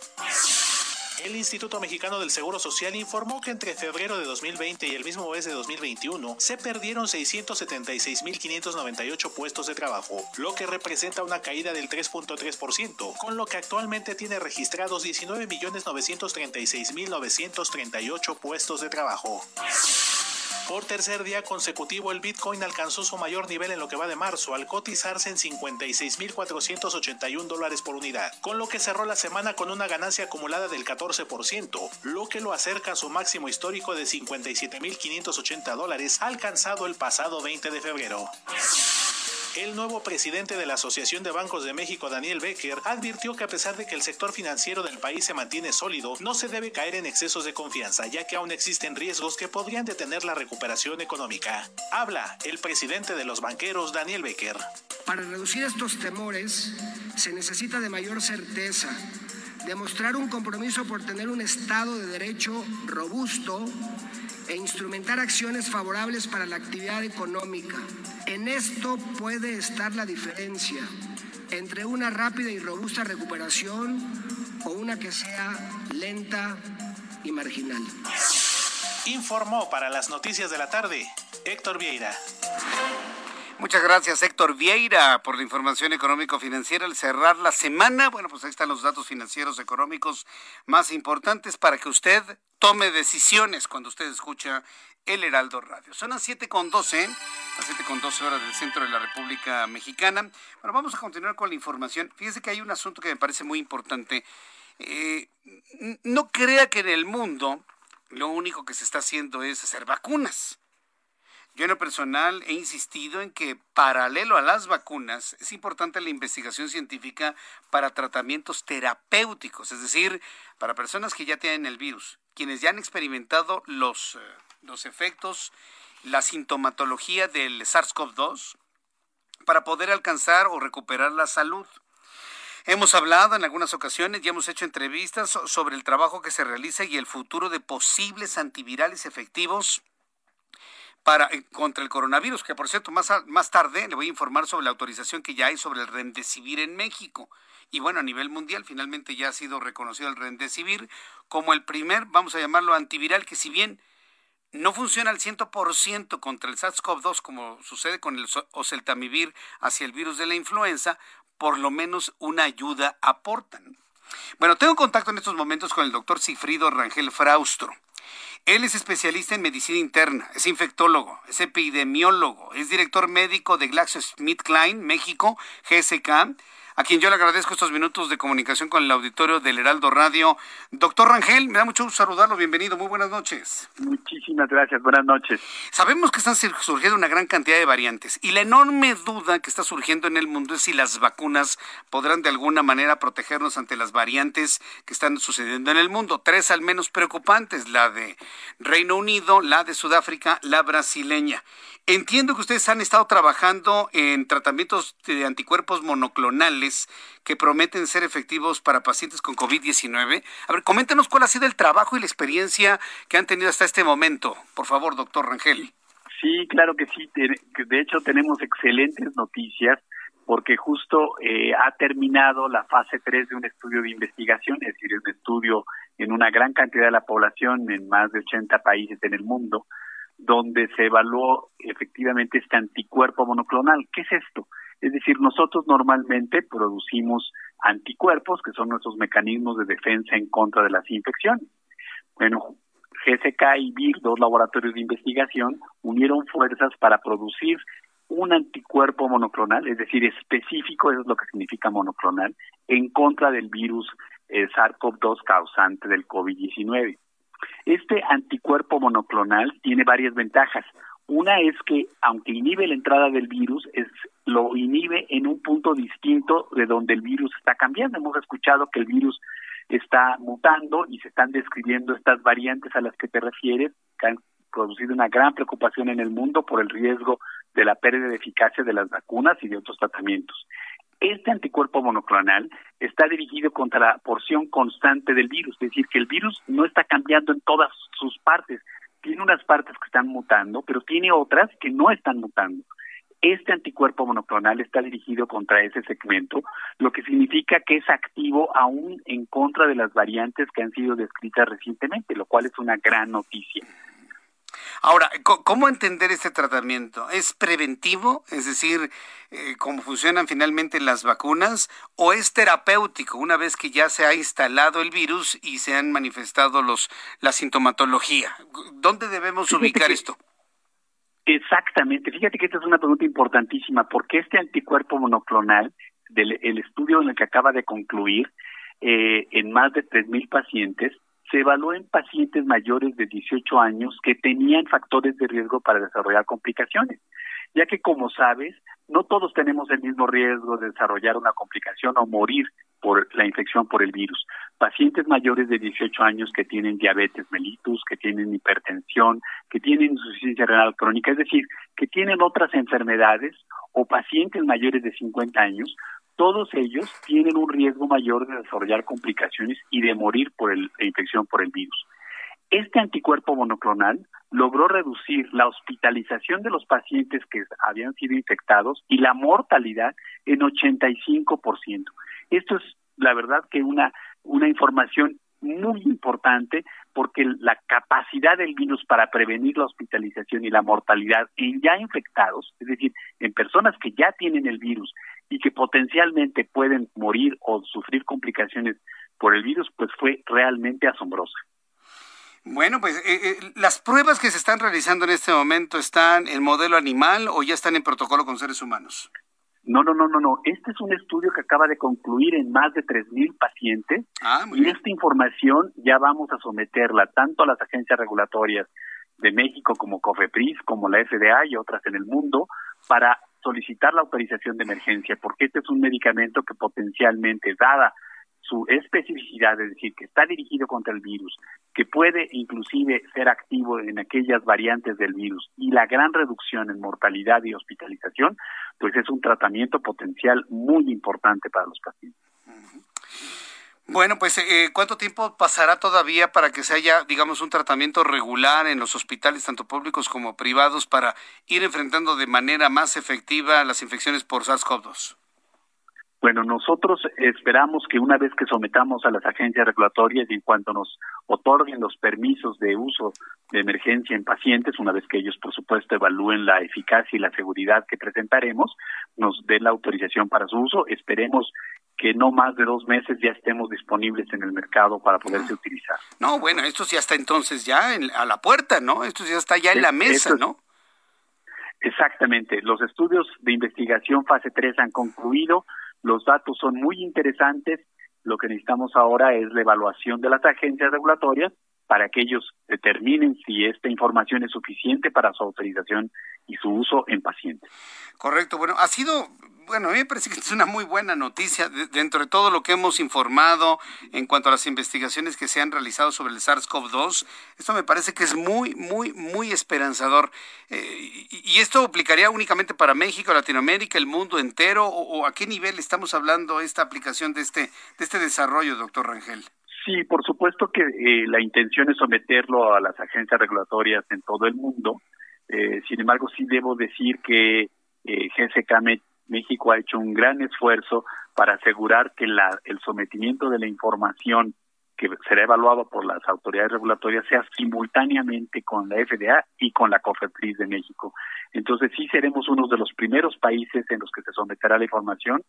El Instituto Mexicano del Seguro Social informó que entre febrero de 2020 y el mismo mes de 2021 se perdieron 676.598 puestos de trabajo, lo que representa una caída del 3.3%, con lo que actualmente tiene registrados 19.936.938 puestos de trabajo. Por tercer día consecutivo, el Bitcoin alcanzó su mayor nivel en lo que va de marzo, al cotizarse en 56.481 dólares por unidad, con lo que cerró la semana con una ganancia acumulada del 14%, lo que lo acerca a su máximo histórico de 57.580 dólares alcanzado el pasado 20 de febrero. El nuevo presidente de la Asociación de Bancos de México, Daniel Becker, advirtió que a pesar de que el sector financiero del país se mantiene sólido, no se debe caer en excesos de confianza, ya que aún existen riesgos que podrían detener la recuperación económica. Habla el presidente de los banqueros, Daniel Becker. Para reducir estos temores, se necesita de mayor certeza demostrar un compromiso por tener un Estado de Derecho robusto e instrumentar acciones favorables para la actividad económica. En esto puede estar la diferencia entre una rápida y robusta recuperación o una que sea lenta y marginal. Informó para las noticias de la tarde Héctor Vieira. Muchas gracias, Héctor Vieira, por la información económico-financiera. Al cerrar la semana, bueno, pues ahí están los datos financieros económicos más importantes para que usted tome decisiones cuando usted escucha El Heraldo Radio. Son las 7 con 12, las 7 con 12 horas del centro de la República Mexicana. Bueno, vamos a continuar con la información. Fíjese que hay un asunto que me parece muy importante. Eh, no crea que en el mundo lo único que se está haciendo es hacer vacunas. Yo en lo personal he insistido en que paralelo a las vacunas es importante la investigación científica para tratamientos terapéuticos, es decir, para personas que ya tienen el virus, quienes ya han experimentado los, eh, los efectos, la sintomatología del SARS-CoV-2, para poder alcanzar o recuperar la salud. Hemos hablado en algunas ocasiones y hemos hecho entrevistas sobre el trabajo que se realiza y el futuro de posibles antivirales efectivos para, eh, contra el coronavirus, que por cierto, más, más tarde le voy a informar sobre la autorización que ya hay sobre el Remdesivir en México. Y bueno, a nivel mundial finalmente ya ha sido reconocido el Remdesivir como el primer, vamos a llamarlo antiviral, que si bien no funciona al 100% contra el SARS-CoV-2 como sucede con el oseltamivir hacia el virus de la influenza, por lo menos una ayuda aportan. Bueno, tengo contacto en estos momentos con el doctor Cifrido Rangel Fraustro. Él es especialista en medicina interna, es infectólogo, es epidemiólogo, es director médico de GlaxoSmithKline, México, GSK, a quien yo le agradezco estos minutos de comunicación con el auditorio del Heraldo Radio. Doctor Rangel, me da mucho gusto saludarlo, bienvenido, muy buenas noches. Muchísimas gracias, buenas noches. Sabemos que están surgiendo una gran cantidad de variantes y la enorme duda que está surgiendo en el mundo es si las vacunas podrán de alguna manera protegernos ante las variantes que están sucediendo en el mundo. Tres al menos preocupantes, la de Reino Unido, la de Sudáfrica, la brasileña. Entiendo que ustedes han estado trabajando en tratamientos de anticuerpos monoclonales que prometen ser efectivos para pacientes con COVID-19. A ver, coméntenos cuál ha sido el trabajo y la experiencia que han tenido hasta este momento. Por favor, doctor Rangel. Sí, claro que sí. De hecho, tenemos excelentes noticias porque justo eh, ha terminado la fase 3 de un estudio de investigación, es decir, un estudio en una gran cantidad de la población en más de 80 países en el mundo donde se evaluó efectivamente este anticuerpo monoclonal. ¿Qué es esto? Es decir, nosotros normalmente producimos anticuerpos, que son nuestros mecanismos de defensa en contra de las infecciones. Bueno, GSK y VIR, dos laboratorios de investigación, unieron fuerzas para producir un anticuerpo monoclonal, es decir, específico, eso es lo que significa monoclonal, en contra del virus eh, SARS-CoV-2 causante del COVID-19. Este anticuerpo monoclonal tiene varias ventajas. Una es que, aunque inhibe la entrada del virus, es, lo inhibe en un punto distinto de donde el virus está cambiando. Hemos escuchado que el virus está mutando y se están describiendo estas variantes a las que te refieres, que han producido una gran preocupación en el mundo por el riesgo de la pérdida de eficacia de las vacunas y de otros tratamientos. Este anticuerpo monoclonal está dirigido contra la porción constante del virus, es decir, que el virus no está cambiando en todas sus partes. Tiene unas partes que están mutando, pero tiene otras que no están mutando. Este anticuerpo monoclonal está dirigido contra ese segmento, lo que significa que es activo aún en contra de las variantes que han sido descritas recientemente, lo cual es una gran noticia. Ahora, ¿cómo entender este tratamiento? ¿Es preventivo? Es decir, eh, ¿cómo funcionan finalmente las vacunas? ¿O es terapéutico una vez que ya se ha instalado el virus y se han manifestado los, la sintomatología? ¿Dónde debemos ubicar esto? Exactamente. Fíjate que esta es una pregunta importantísima, porque este anticuerpo monoclonal, del el estudio en el que acaba de concluir, eh, en más de 3.000 pacientes, se evaluó en pacientes mayores de 18 años que tenían factores de riesgo para desarrollar complicaciones, ya que como sabes, no todos tenemos el mismo riesgo de desarrollar una complicación o morir por la infección por el virus. Pacientes mayores de 18 años que tienen diabetes mellitus, que tienen hipertensión, que tienen insuficiencia renal crónica, es decir, que tienen otras enfermedades o pacientes mayores de 50 años todos ellos tienen un riesgo mayor de desarrollar complicaciones y de morir por la infección por el virus. Este anticuerpo monoclonal logró reducir la hospitalización de los pacientes que habían sido infectados y la mortalidad en 85%. Esto es, la verdad, que una, una información muy importante porque la capacidad del virus para prevenir la hospitalización y la mortalidad en ya infectados, es decir, en personas que ya tienen el virus y que potencialmente pueden morir o sufrir complicaciones por el virus, pues fue realmente asombrosa. Bueno, pues eh, eh, las pruebas que se están realizando en este momento están en modelo animal o ya están en protocolo con seres humanos. No, no, no, no, no. Este es un estudio que acaba de concluir en más de 3.000 pacientes ah, y esta información ya vamos a someterla tanto a las agencias regulatorias de México como COFEPRIS, como la FDA y otras en el mundo para solicitar la autorización de emergencia, porque este es un medicamento que potencialmente, dada su especificidad, es decir, que está dirigido contra el virus, que puede inclusive ser activo en aquellas variantes del virus y la gran reducción en mortalidad y hospitalización, pues es un tratamiento potencial muy importante para los pacientes. Bueno, pues eh, ¿cuánto tiempo pasará todavía para que se haya, digamos, un tratamiento regular en los hospitales, tanto públicos como privados, para ir enfrentando de manera más efectiva las infecciones por SARS-CoV-2? Bueno, nosotros esperamos que una vez que sometamos a las agencias regulatorias y en cuanto nos otorguen los permisos de uso de emergencia en pacientes, una vez que ellos, por supuesto, evalúen la eficacia y la seguridad que presentaremos, nos den la autorización para su uso. Esperemos que no más de dos meses ya estemos disponibles en el mercado para poderse utilizar. No, bueno, esto ya está entonces ya a la puerta, ¿no? Esto ya está ya en la mesa, ¿no? Exactamente. Los estudios de investigación fase 3 han concluido los datos son muy interesantes. Lo que necesitamos ahora es la evaluación de las agencias regulatorias para que ellos determinen si esta información es suficiente para su autorización y su uso en pacientes. Correcto. Bueno, ha sido bueno, a mí me parece que es una muy buena noticia dentro de todo lo que hemos informado en cuanto a las investigaciones que se han realizado sobre el SARS-CoV-2. Esto me parece que es muy, muy, muy esperanzador. Eh, y, esto aplicaría únicamente para México, Latinoamérica, el mundo entero? O, a qué nivel estamos hablando esta aplicación de este, de este desarrollo, doctor Rangel? Sí, por supuesto que eh, la intención es someterlo a las agencias regulatorias en todo el mundo. Eh, sin embargo, sí debo decir que eh, GSK México ha hecho un gran esfuerzo para asegurar que la, el sometimiento de la información que será evaluado por las autoridades regulatorias sea simultáneamente con la FDA y con la COFEPRIS de México. Entonces sí seremos uno de los primeros países en los que se someterá la información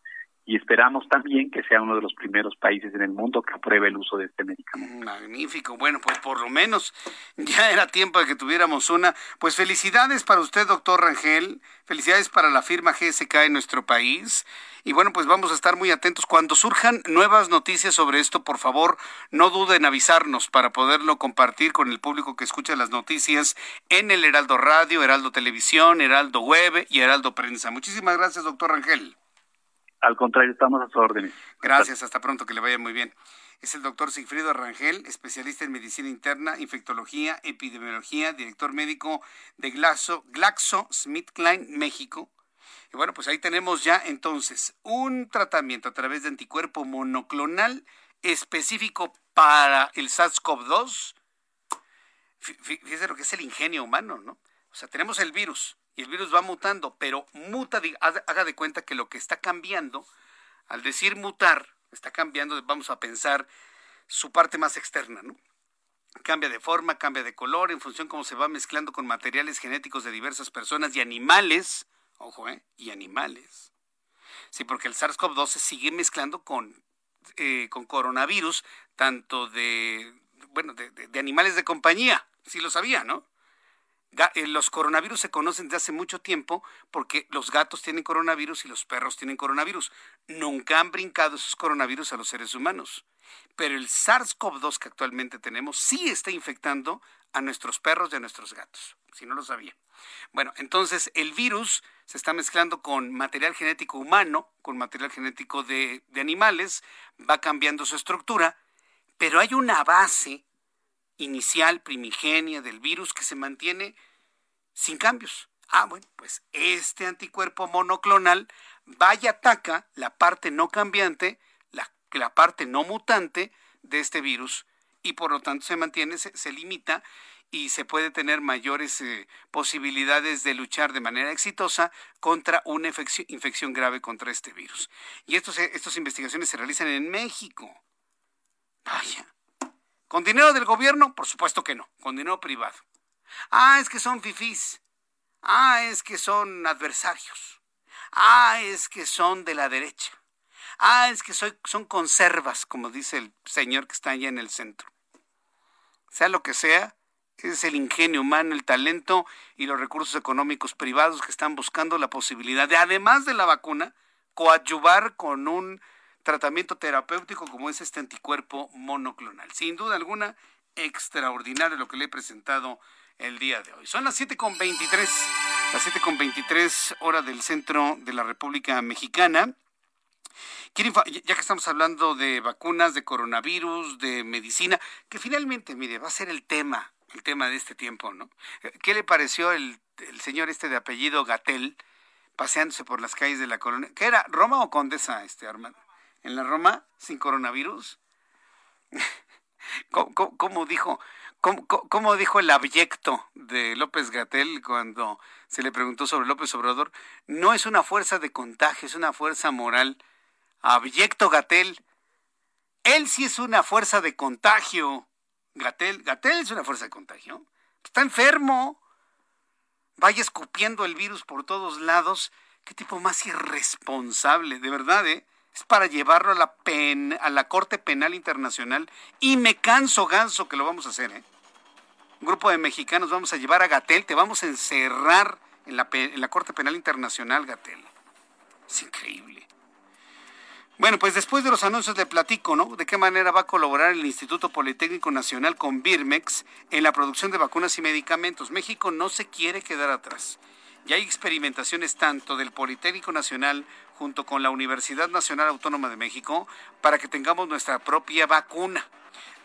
y esperamos también que sea uno de los primeros países en el mundo que apruebe el uso de este medicamento. Magnífico. Bueno, pues por lo menos ya era tiempo de que tuviéramos una. Pues felicidades para usted, doctor Rangel. Felicidades para la firma GSK en nuestro país. Y bueno, pues vamos a estar muy atentos. Cuando surjan nuevas noticias sobre esto, por favor, no duden en avisarnos para poderlo compartir con el público que escucha las noticias en el Heraldo Radio, Heraldo Televisión, Heraldo Web y Heraldo Prensa. Muchísimas gracias, doctor Rangel. Al contrario, estamos a su orden. Gracias, hasta pronto, que le vaya muy bien. Es el doctor Sigfrido Rangel, especialista en medicina interna, infectología, epidemiología, director médico de Glaxo, GlaxoSmithKline México. Y bueno, pues ahí tenemos ya entonces un tratamiento a través de anticuerpo monoclonal específico para el SARS-CoV-2. Fíjese lo que es el ingenio humano, ¿no? O sea, tenemos el virus y el virus va mutando, pero muta, haga de cuenta que lo que está cambiando, al decir mutar, está cambiando, vamos a pensar su parte más externa, ¿no? Cambia de forma, cambia de color en función cómo se va mezclando con materiales genéticos de diversas personas y animales Ojo, ¿eh? Y animales. Sí, porque el SARS-CoV-2 se sigue mezclando con, eh, con coronavirus, tanto de, bueno, de, animales de compañía. Sí lo sabía, ¿no? Eh, los coronavirus se conocen desde hace mucho tiempo porque los gatos tienen coronavirus y los perros tienen coronavirus. Nunca han brincado esos coronavirus a los seres humanos. Pero el SARS-CoV-2 que actualmente tenemos sí está infectando a nuestros perros y a nuestros gatos, si no lo sabía. Bueno, entonces el virus se está mezclando con material genético humano, con material genético de, animales, va cambiando su estructura, pero hay una base inicial, primigenia del virus que se mantiene sin cambios. Ah, bueno, pues este anticuerpo monoclonal va y ataca la parte no cambiante, la, la parte no mutante de este virus y por lo tanto se mantiene, se limita y se puede tener mayores eh, posibilidades de luchar de manera exitosa contra una infección, grave contra este virus. Y estos, eh, estas investigaciones se realizan en México. Vaya. ¿Con dinero del gobierno? Por supuesto que no, con dinero privado. Ah, es que son fifís. Ah, es que son adversarios. Ah, es que son de la derecha. Ah, es que soy, son conservas, como dice el señor que está allá en el centro. sea lo que sea, es el ingenio humano, el talento y los recursos económicos privados que están buscando la posibilidad de, además de la vacuna, coadyuvar con un tratamiento terapéutico como es este anticuerpo monoclonal. Sin duda alguna, extraordinario lo que le he presentado el día de hoy. Son las 7.23, las 7.23 hora del centro de la República Mexicana. Ya que estamos hablando de vacunas, de coronavirus, de medicina, que finalmente, mire, va a ser el tema, el tema de este tiempo, ¿no? ¿Qué le pareció el, el señor este de apellido Gatel paseándose por las calles de la colonia? ¿Qué era? ¿Roma o Condesa, este Armando? ¿En la Roma sin coronavirus? ¿Cómo, dijo? ¿Cómo, dijo el abyecto de López Gatel cuando se le preguntó sobre López Obrador? No es una fuerza de contagio, es una fuerza moral. Abyecto Gatel. Él sí es una fuerza de contagio. Gatel, Gatel es una fuerza de contagio. Está enfermo. Vaya escupiendo el virus por todos lados. Qué tipo más irresponsable, de verdad, ¿eh? es para llevarlo a la, a la Corte Penal Internacional y me canso ganso que lo vamos a hacer. ¿eh? Un grupo de mexicanos vamos a llevar a Gatel, te vamos a encerrar en la, en la Corte Penal Internacional, Gatel. Es increíble. Bueno, pues después de los anuncios le platico, ¿no? De qué manera va a colaborar el Instituto Politécnico Nacional con Birmex en la producción de vacunas y medicamentos. México no se quiere quedar atrás. Ya hay experimentaciones tanto del Politécnico Nacional junto con la Universidad Nacional Autónoma de México para que tengamos nuestra propia vacuna.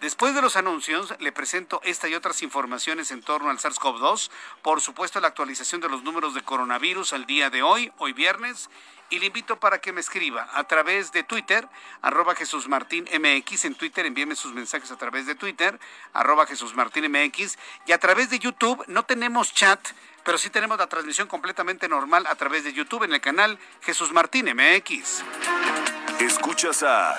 Después de los anuncios, le presento esta y otras informaciones en torno al SARS-CoV-2, por supuesto la actualización de los números de coronavirus al día de hoy, hoy viernes, y le invito para que me escriba a través de Twitter, arroba Jesús Martín en Twitter envíeme sus mensajes a través de Twitter, arroba Jesús Martín y a través de YouTube no tenemos chat, pero sí tenemos la transmisión completamente normal a través de YouTube en el canal Jesús Martín MX. Escuchas a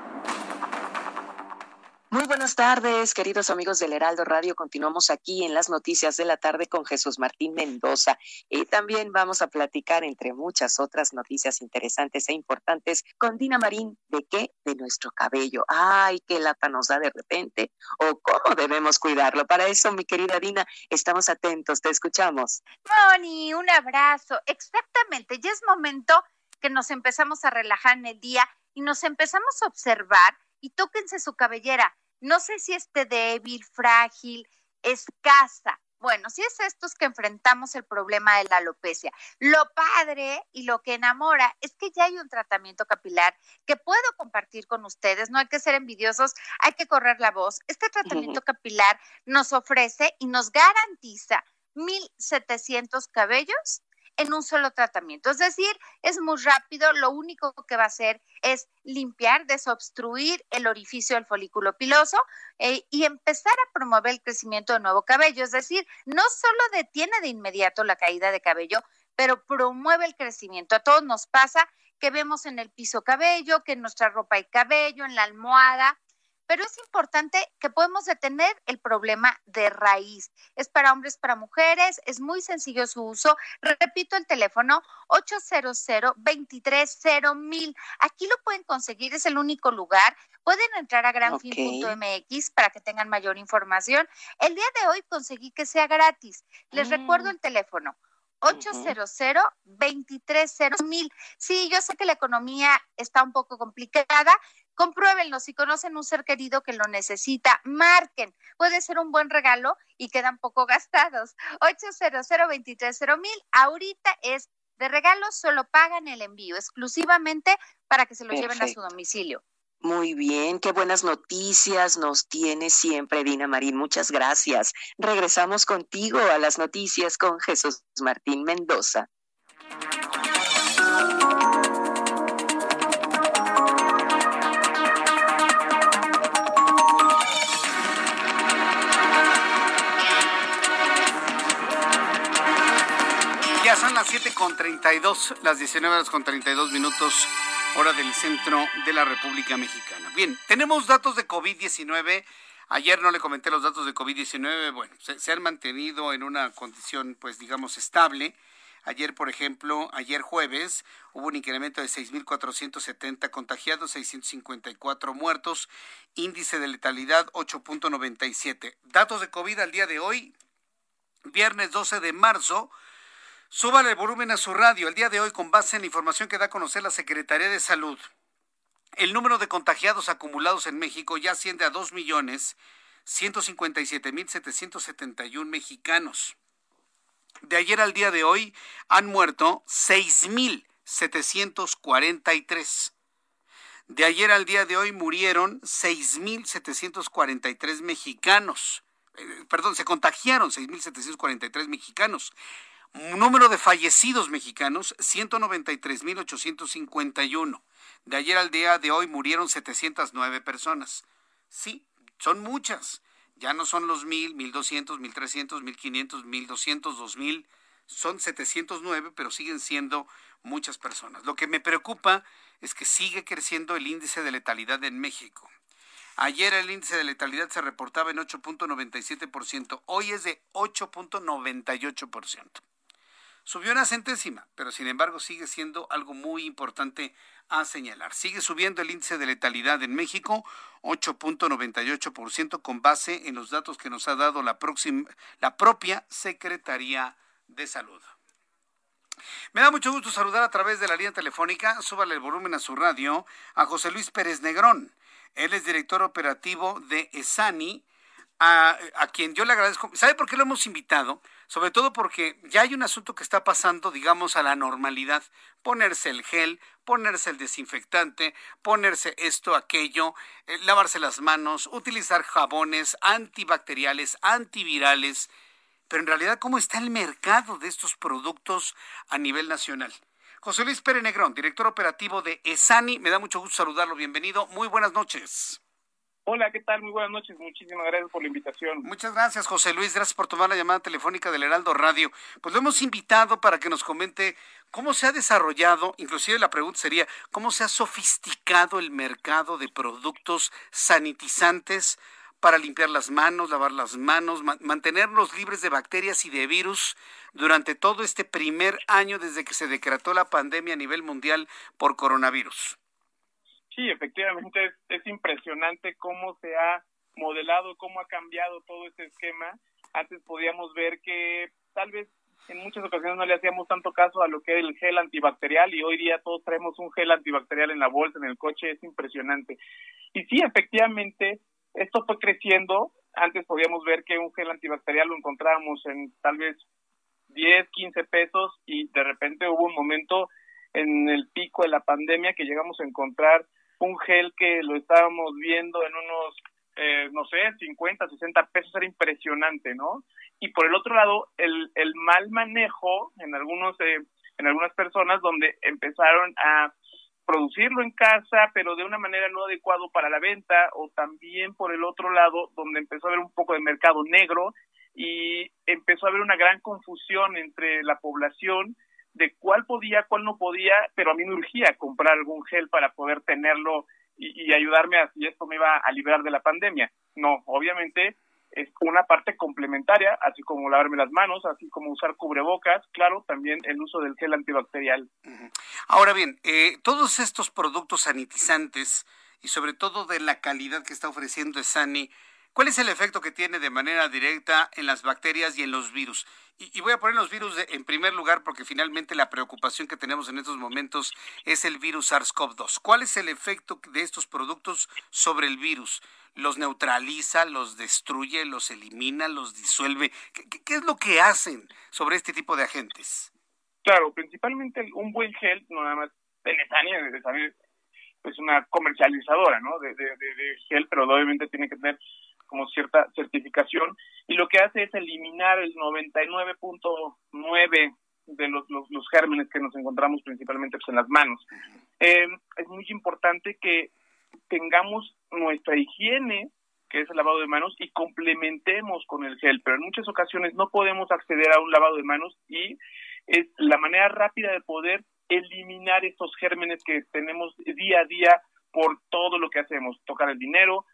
Muy buenas tardes, queridos amigos del Heraldo Radio. Continuamos aquí en las noticias de la tarde con Jesús Martín Mendoza. Y también vamos a platicar, entre muchas otras noticias interesantes e importantes, con Dina Marín. ¿De qué? De nuestro cabello. Ay, qué lata nos da de repente. O cómo debemos cuidarlo. Para eso, mi querida Dina, estamos atentos. Te escuchamos. Moni, un abrazo. Exactamente. Ya es momento que nos empezamos a relajar en el día y nos empezamos a observar y tóquense su cabellera no sé si esté débil, frágil, escasa. Bueno, si es estos que enfrentamos el problema de la alopecia. Lo padre y lo que enamora es que ya hay un tratamiento capilar que puedo compartir con ustedes. No hay que ser envidiosos, hay que correr la voz. Este tratamiento capilar nos ofrece y nos garantiza 1.700 cabellos en un solo tratamiento. Es decir, es muy rápido, lo único que va a hacer es limpiar, desobstruir el orificio del folículo piloso eh, y empezar a promover el crecimiento de nuevo cabello. Es decir, no solo detiene de inmediato la caída de cabello, pero promueve el crecimiento. A todos nos pasa que vemos en el piso cabello, que en nuestra ropa hay cabello, en la almohada, pero es importante que podemos detener el problema de raíz. Es para hombres, para mujeres, es muy sencillo su uso. Repito el teléfono 800 230 Aquí lo pueden conseguir, es el único lugar. Pueden entrar a granfin.mx para que tengan mayor información. El día de hoy conseguí que sea gratis. Les recuerdo mm. el teléfono 800 230 mil. Sí, yo sé que la economía está un poco complicada, Compruébenlo, si conocen un ser querido que lo necesita, marquen. Puede ser un buen regalo y quedan poco gastados. 800 mil. Ahorita es de regalo, solo pagan el envío exclusivamente para que se lo lleven a su domicilio. Muy bien, qué buenas noticias nos tiene siempre Dina Marín. Muchas gracias. Regresamos contigo a las noticias con Jesús Martín Mendoza. 7 con 32, las 19 horas con 32 minutos, hora del centro de la República Mexicana. Bien, tenemos datos de COVID-19. Ayer no le comenté los datos de COVID-19. Bueno, se, se, han mantenido en una condición, pues digamos, estable. Ayer, por ejemplo, ayer jueves, hubo un incremento de 6.470 contagiados, 654 muertos, índice de letalidad 8.97. Datos de COVID al día de hoy, viernes 12 de marzo. Súbale el volumen a su radio. El día de hoy, con base en la información que da a conocer la Secretaría de Salud, el número de contagiados acumulados en México ya asciende a 2 millones 157 mil 771 mexicanos. De ayer al día de hoy han muerto 6 mil 743. De ayer al día de hoy murieron 6 mil 743 mexicanos. Eh, perdón, se contagiaron 6 mil 743 mexicanos. Número de fallecidos mexicanos, 193.851. De ayer al día de hoy murieron 709 personas. Sí, son muchas. Ya no son los 1.000, 1.200, 1.300, 1.500, 1.200, 2.000. Son 709, pero siguen siendo muchas personas. Lo que me preocupa es que sigue creciendo el índice de letalidad en México. Ayer el índice de letalidad se reportaba en 8.97%, hoy es de 8.98% subió una centésima, pero sin embargo sigue siendo algo muy importante a señalar. Sigue subiendo el índice de letalidad en México, 8.98% con base en los datos que nos ha dado la, próxima, la propia Secretaría de Salud. Me da mucho gusto saludar a través de la línea telefónica, súbale el volumen a su radio, a José Luis Pérez Negrón. Él es director operativo de ESANI, a, a quien yo le agradezco. ¿Sabe por qué lo hemos invitado? Sobre todo porque ya hay un asunto que está pasando, digamos, a la normalidad. Ponerse el gel, ponerse el desinfectante, ponerse esto, aquello, eh, lavarse las manos, utilizar jabones antibacteriales, antivirales. Pero en realidad, ¿cómo está el mercado de estos productos a nivel nacional? José Luis Pérez Negrón, director operativo de ESANI, me da mucho gusto saludarlo. Bienvenido. Muy buenas noches. Hola, ¿qué tal? Muy buenas noches. Muchísimas gracias por la invitación. Muchas gracias, José Luis. Gracias por tomar la llamada telefónica del Heraldo Radio. Pues lo hemos invitado para que nos comente cómo se ha desarrollado, inclusive la pregunta sería, cómo se ha sofisticado el mercado de productos sanitizantes para limpiar las manos, lavar las manos, mantenernos libres de bacterias y de virus durante todo este primer año desde que se decretó la pandemia a nivel mundial por coronavirus. Sí, efectivamente es, es impresionante cómo se ha modelado, cómo ha cambiado todo este esquema. Antes podíamos ver que tal vez en muchas ocasiones no le hacíamos tanto caso a lo que era el gel antibacterial y hoy día todos traemos un gel antibacterial en la bolsa, en el coche, es impresionante. Y sí, efectivamente, esto fue creciendo. Antes podíamos ver que un gel antibacterial lo encontrábamos en tal vez 10, 15 pesos y de repente hubo un momento en el pico de la pandemia que llegamos a encontrar un gel que lo estábamos viendo en unos, eh, no sé, 50, 60 pesos, era impresionante, ¿no? Y por el otro lado, el, el mal manejo en algunos, eh, en algunas personas donde empezaron a producirlo en casa, pero de una manera no adecuada para la venta, o también por el otro lado, donde empezó a haber un poco de mercado negro y empezó a haber una gran confusión entre la población de cuál podía, cuál no podía, pero a mí me urgía comprar algún gel para poder tenerlo y, ayudarme a si esto me iba a liberar de la pandemia. No, obviamente es una parte complementaria, así como lavarme las manos, así como usar cubrebocas, claro, también el uso del gel antibacterial. Ahora bien, eh, todos estos productos sanitizantes y sobre todo de la calidad que está ofreciendo Sani, ¿Cuál es el efecto que tiene de manera directa en las bacterias y en los virus? Y, voy a poner los virus en primer lugar porque finalmente la preocupación que tenemos en estos momentos es el virus SARS-CoV-2. ¿Cuál es el efecto de estos productos sobre el virus? ¿Los neutraliza, los destruye, los elimina, los disuelve? ¿Qué, es lo que hacen sobre este tipo de agentes? Claro, principalmente un buen gel, no nada más Benetania, es una comercializadora ¿no? de, de gel, pero obviamente tiene que tener como cierta certificación y lo que hace es eliminar el 99.9 de los, los, gérmenes que nos encontramos principalmente pues, en las manos. Eh, es muy importante que tengamos nuestra higiene, que es el lavado de manos, y complementemos con el gel, pero en muchas ocasiones no podemos acceder a un lavado de manos y es la manera rápida de poder eliminar estos gérmenes que tenemos día a día por todo lo que hacemos, tocar el dinero,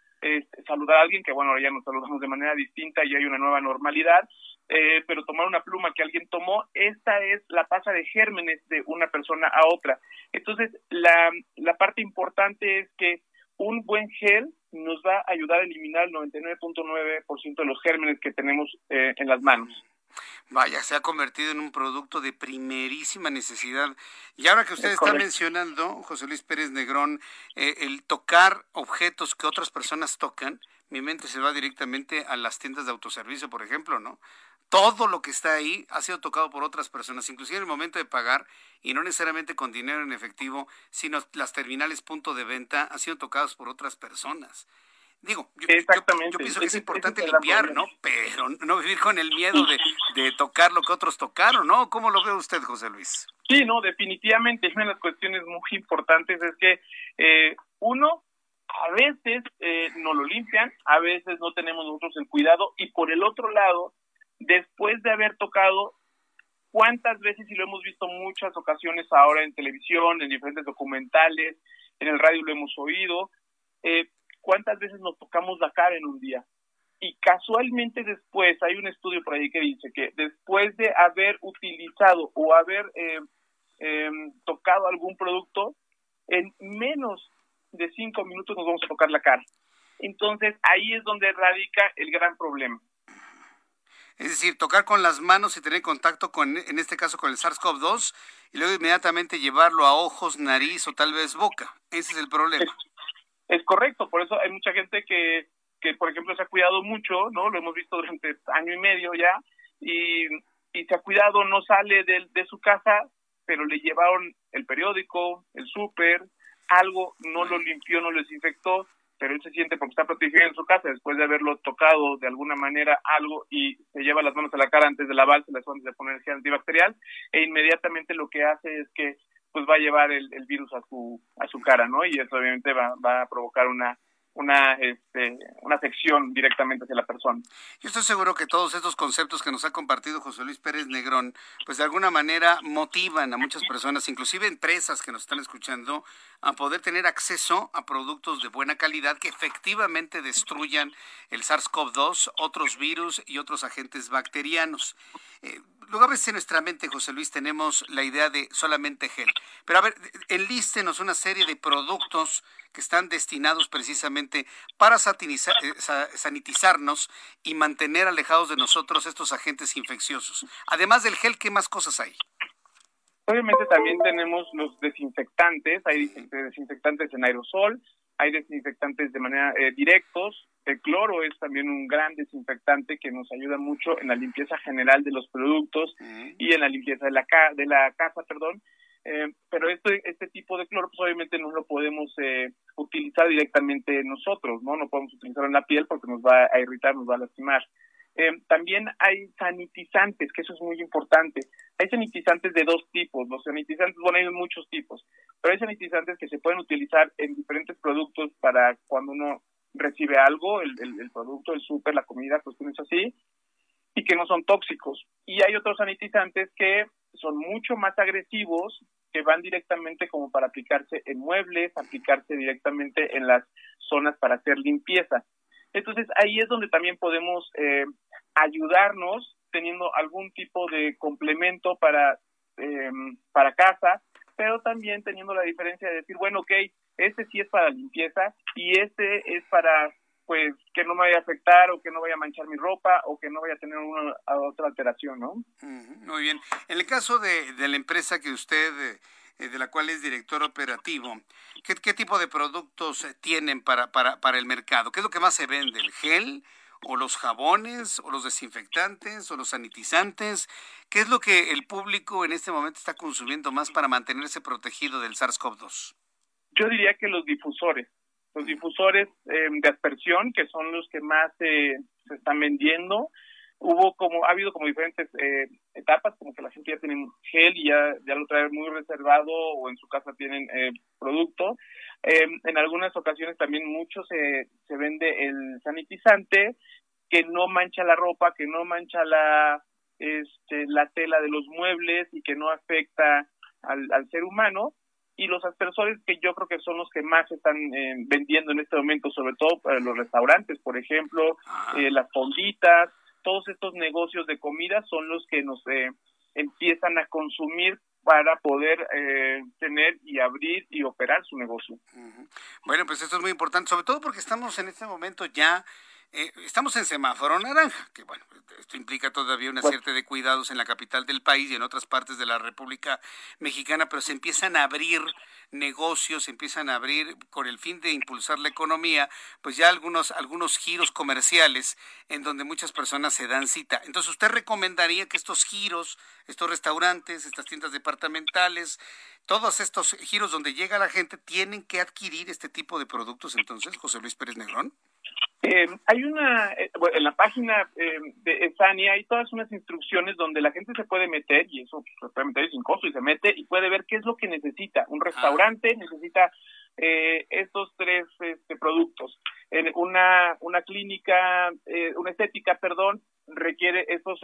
saludar a alguien, que bueno, ahora ya nos saludamos de manera distinta y hay una nueva normalidad, eh, pero tomar una pluma que alguien tomó, esta es la pasa de gérmenes de una persona a otra. Entonces, la, la parte importante es que un buen gel nos va a ayudar a eliminar el 99.9% de los gérmenes que tenemos eh, en las manos. Vaya, se ha convertido en un producto de primerísima necesidad. Y ahora que usted está mencionando, José Luis Pérez Negrón, eh, el tocar objetos que otras personas tocan, mi mente se va directamente a las tiendas de autoservicio, por ejemplo, ¿no? Todo lo que está ahí ha sido tocado por otras personas, inclusive en el momento de pagar, y no necesariamente con dinero en efectivo, sino las terminales punto de venta han sido tocadas por otras personas. Digo, yo, Exactamente. pienso que es, importante limpiar, ¿no? Pero no vivir con el miedo de, tocar lo que otros tocaron, ¿no? ¿Cómo lo ve usted, José Luis? Sí, no, definitivamente. Una de las cuestiones muy importantes es que eh, uno, a veces eh, no lo limpian, a veces no tenemos nosotros el cuidado y por el otro lado, después de haber tocado, ¿cuántas veces, y lo hemos visto muchas ocasiones ahora en televisión, en diferentes documentales, en el radio lo hemos oído, eh, cuántas veces nos tocamos la cara en un día. Y casualmente después, hay un estudio por ahí que dice que después de haber utilizado o haber eh, em, tocado algún producto, en menos de cinco minutos nos vamos a tocar la cara. Entonces ahí es donde radica el gran problema. Es decir, tocar con las manos y tener contacto con, en este caso, con el SARS-CoV-2 y luego inmediatamente llevarlo a ojos, nariz o tal vez boca. Ese es el problema es correcto, por eso hay mucha gente que, que por ejemplo, se ha cuidado mucho, ¿no? Lo hemos visto durante año y medio ya, y, y se ha cuidado, no sale de, de su casa, pero le llevaron el periódico, el súper, algo, no lo limpió, no lo desinfectó, pero él se siente porque está protegido en su casa después de haberlo tocado de alguna manera algo y se lleva las manos a la cara antes de lavarse, las antes de poner antibacterial e inmediatamente lo que hace es que pues va a llevar el, virus a su a su cara, ¿no? Y eso obviamente va, va a provocar una una, este, una sección directamente hacia la persona. Yo estoy seguro que todos estos conceptos que nos ha compartido José Luis Pérez Negrón, pues de alguna manera motivan a muchas personas, inclusive empresas que nos están escuchando, a poder tener acceso a productos de buena calidad que efectivamente destruyan el SARS-CoV-2, otros virus y otros agentes bacterianos. Eh, luego a veces en nuestra mente, José Luis, tenemos la idea de solamente gel. Pero a ver, enlístenos una serie de productos que están destinados precisamente para eh, sanitizarnos y mantener alejados de nosotros estos agentes infecciosos. Además del gel, ¿qué más cosas hay? Obviamente también tenemos los desinfectantes, hay desinfectantes en aerosol, hay desinfectantes de manera eh, directos, el cloro es también un gran desinfectante que nos ayuda mucho en la limpieza general de los productos y en la limpieza de la, de la casa, perdón. Eh, pero este, este tipo de cloro, pues obviamente no lo podemos eh, utilizar directamente nosotros, ¿no? No podemos utilizarlo en la piel porque nos va a irritar, nos va a lastimar. Eh, también hay sanitizantes, que eso es muy importante. Hay sanitizantes de dos tipos. Los sanitizantes, bueno, hay muchos tipos, pero hay sanitizantes que se pueden utilizar en diferentes productos para cuando uno recibe algo, el, el, producto, el súper, la comida, cuestiones así, y que no son tóxicos. Y hay otros sanitizantes que son mucho más agresivos, que van directamente como para aplicarse en muebles, aplicarse directamente en las zonas para hacer limpieza. Entonces ahí es donde también podemos eh, ayudarnos teniendo algún tipo de complemento para, eh, para casa, pero también teniendo la diferencia de decir, bueno, ok, este sí es para limpieza y este es para pues que no me vaya a afectar o que no vaya a manchar mi ropa o que no vaya a tener una otra alteración, ¿no? Muy bien. En el caso de, de la empresa que usted, eh, de la cual es director operativo, ¿qué, qué tipo de productos tienen para, para, para el mercado? ¿Qué es lo que más se vende? ¿El gel? o los jabones, o los desinfectantes, o los sanitizantes? ¿Qué es lo que el público en este momento está consumiendo más para mantenerse protegido del SARS-CoV-2? Yo diría que los difusores, los difusores em, de aspersión, que son los que más se están vendiendo. Hubo como, ha habido como diferentes eh, etapas, como que la gente ya tiene gel y ya, ya lo trae muy reservado o en su casa tienen eh, producto. Em, en algunas ocasiones también mucho se, se vende el sanitizante que no mancha la ropa, que no mancha la, este, la tela de los muebles y que no afecta al, al ser humano y los aspersores que yo creo que son los que más están eh, vendiendo en este momento, sobre todo para los restaurantes, por ejemplo, eh, las fonditas, todos estos negocios de comida son los que nos eh, empiezan a consumir para poder tener y abrir y operar su negocio. Bueno, pues esto es muy importante, sobre todo porque estamos en este momento ya eh, estamos en semáforo naranja, que bueno, esto implica todavía una cierta de cuidados en la capital del país y en otras partes de la República Mexicana, pero se empiezan a abrir negocios, se empiezan a abrir con el fin de impulsar la economía, pues ya algunos, algunos giros comerciales en donde muchas personas se dan cita. Entonces, ¿usted recomendaría que estos giros, estos restaurantes, estas tiendas departamentales, todos estos giros donde llega la gente, tienen que adquirir este tipo de productos entonces, José Luis Pérez Negrón? Eh, hay una, eh, en la página eh, de Esania hay todas unas instrucciones donde la gente se puede meter, y eso se puede meter sin costo, y se mete y puede ver qué es lo que necesita. Un restaurante necesita estos tres este, productos. En una, una clínica, una estética, perdón, requiere estos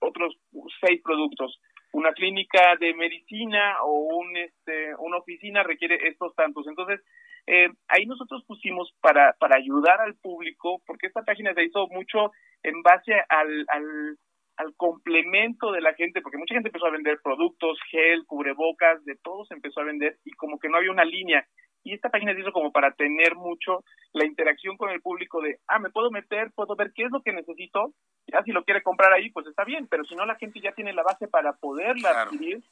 otros seis productos. Una clínica de medicina o un, este, una oficina requiere estos tantos. Entonces, eh, ahí nosotros pusimos para, para ayudar al público, porque esta página se hizo mucho en base al, al, al complemento de la gente, porque mucha gente empezó a vender productos, gel, cubrebocas, de todo se empezó a vender y como que no había una línea. Y esta página se hizo como para tener mucho la interacción con el público de, ah, me puedo meter, puedo ver qué es lo que necesito, ya si lo quiere comprar ahí, pues está bien, pero si no, la gente ya tiene la base para poderla adquirir.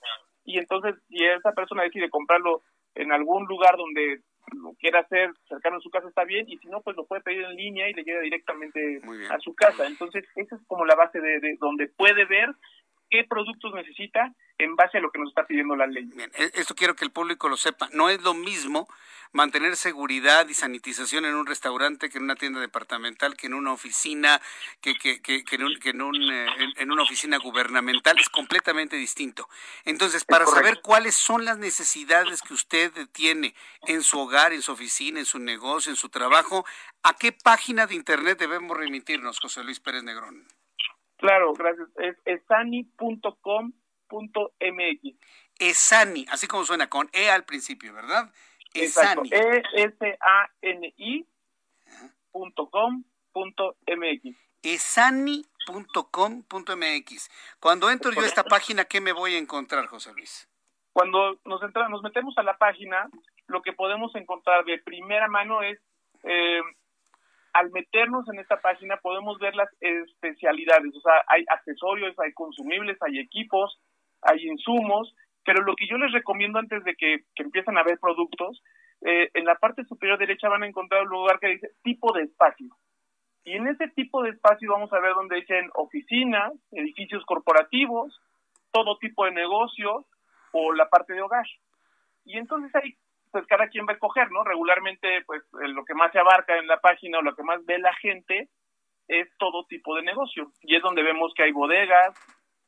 Y entonces, si esa persona decide comprarlo en algún lugar donde lo quiera hacer cercano a su casa está bien y si no pues lo puede pedir en línea y le llega directamente a su casa. Entonces esa es como la base de, de, donde puede ver qué productos necesita en base a lo que nos está pidiendo la ley. Bien, e, esto quiero que el público lo sepa. No es lo mismo mantener seguridad y sanitización en un restaurante que en una tienda departamental, que en una oficina, que, que, que, que en, un, que en, un, eh, en, una oficina gubernamental. Es completamente distinto. Entonces, para saber cuáles son las necesidades que usted tiene en su hogar, en su oficina, en su negocio, en su trabajo, ¿a qué página de Internet debemos remitirnos, José Luis Pérez Negrón? Claro, gracias. Es esani.com.mx. Esani, así como suena, con E al principio, ¿verdad? Esani. E-S-A-N-I punto com punto MX. Esani.com.mx. Cuando entro yo a esta página, ¿qué me voy a encontrar, José Luis? Cuando nos, entra, nos metemos a la página, lo que podemos encontrar de primera mano es eh, al meternos en esta página podemos ver las especialidades, o sea, hay accesorios, hay consumibles, hay equipos, hay insumos, pero lo que yo les recomiendo antes de que, empiecen a ver productos, eh, en la parte superior derecha van a encontrar un lugar que dice tipo de espacio. Y en ese tipo de espacio vamos a ver donde dicen oficinas, edificios corporativos, todo tipo de negocio o la parte de hogar. Y entonces ahí pues cada quien va a escoger, ¿no? Regularmente, pues lo que más se abarca en la página o lo que más ve la gente es todo tipo de negocio. Y es donde vemos que hay bodegas,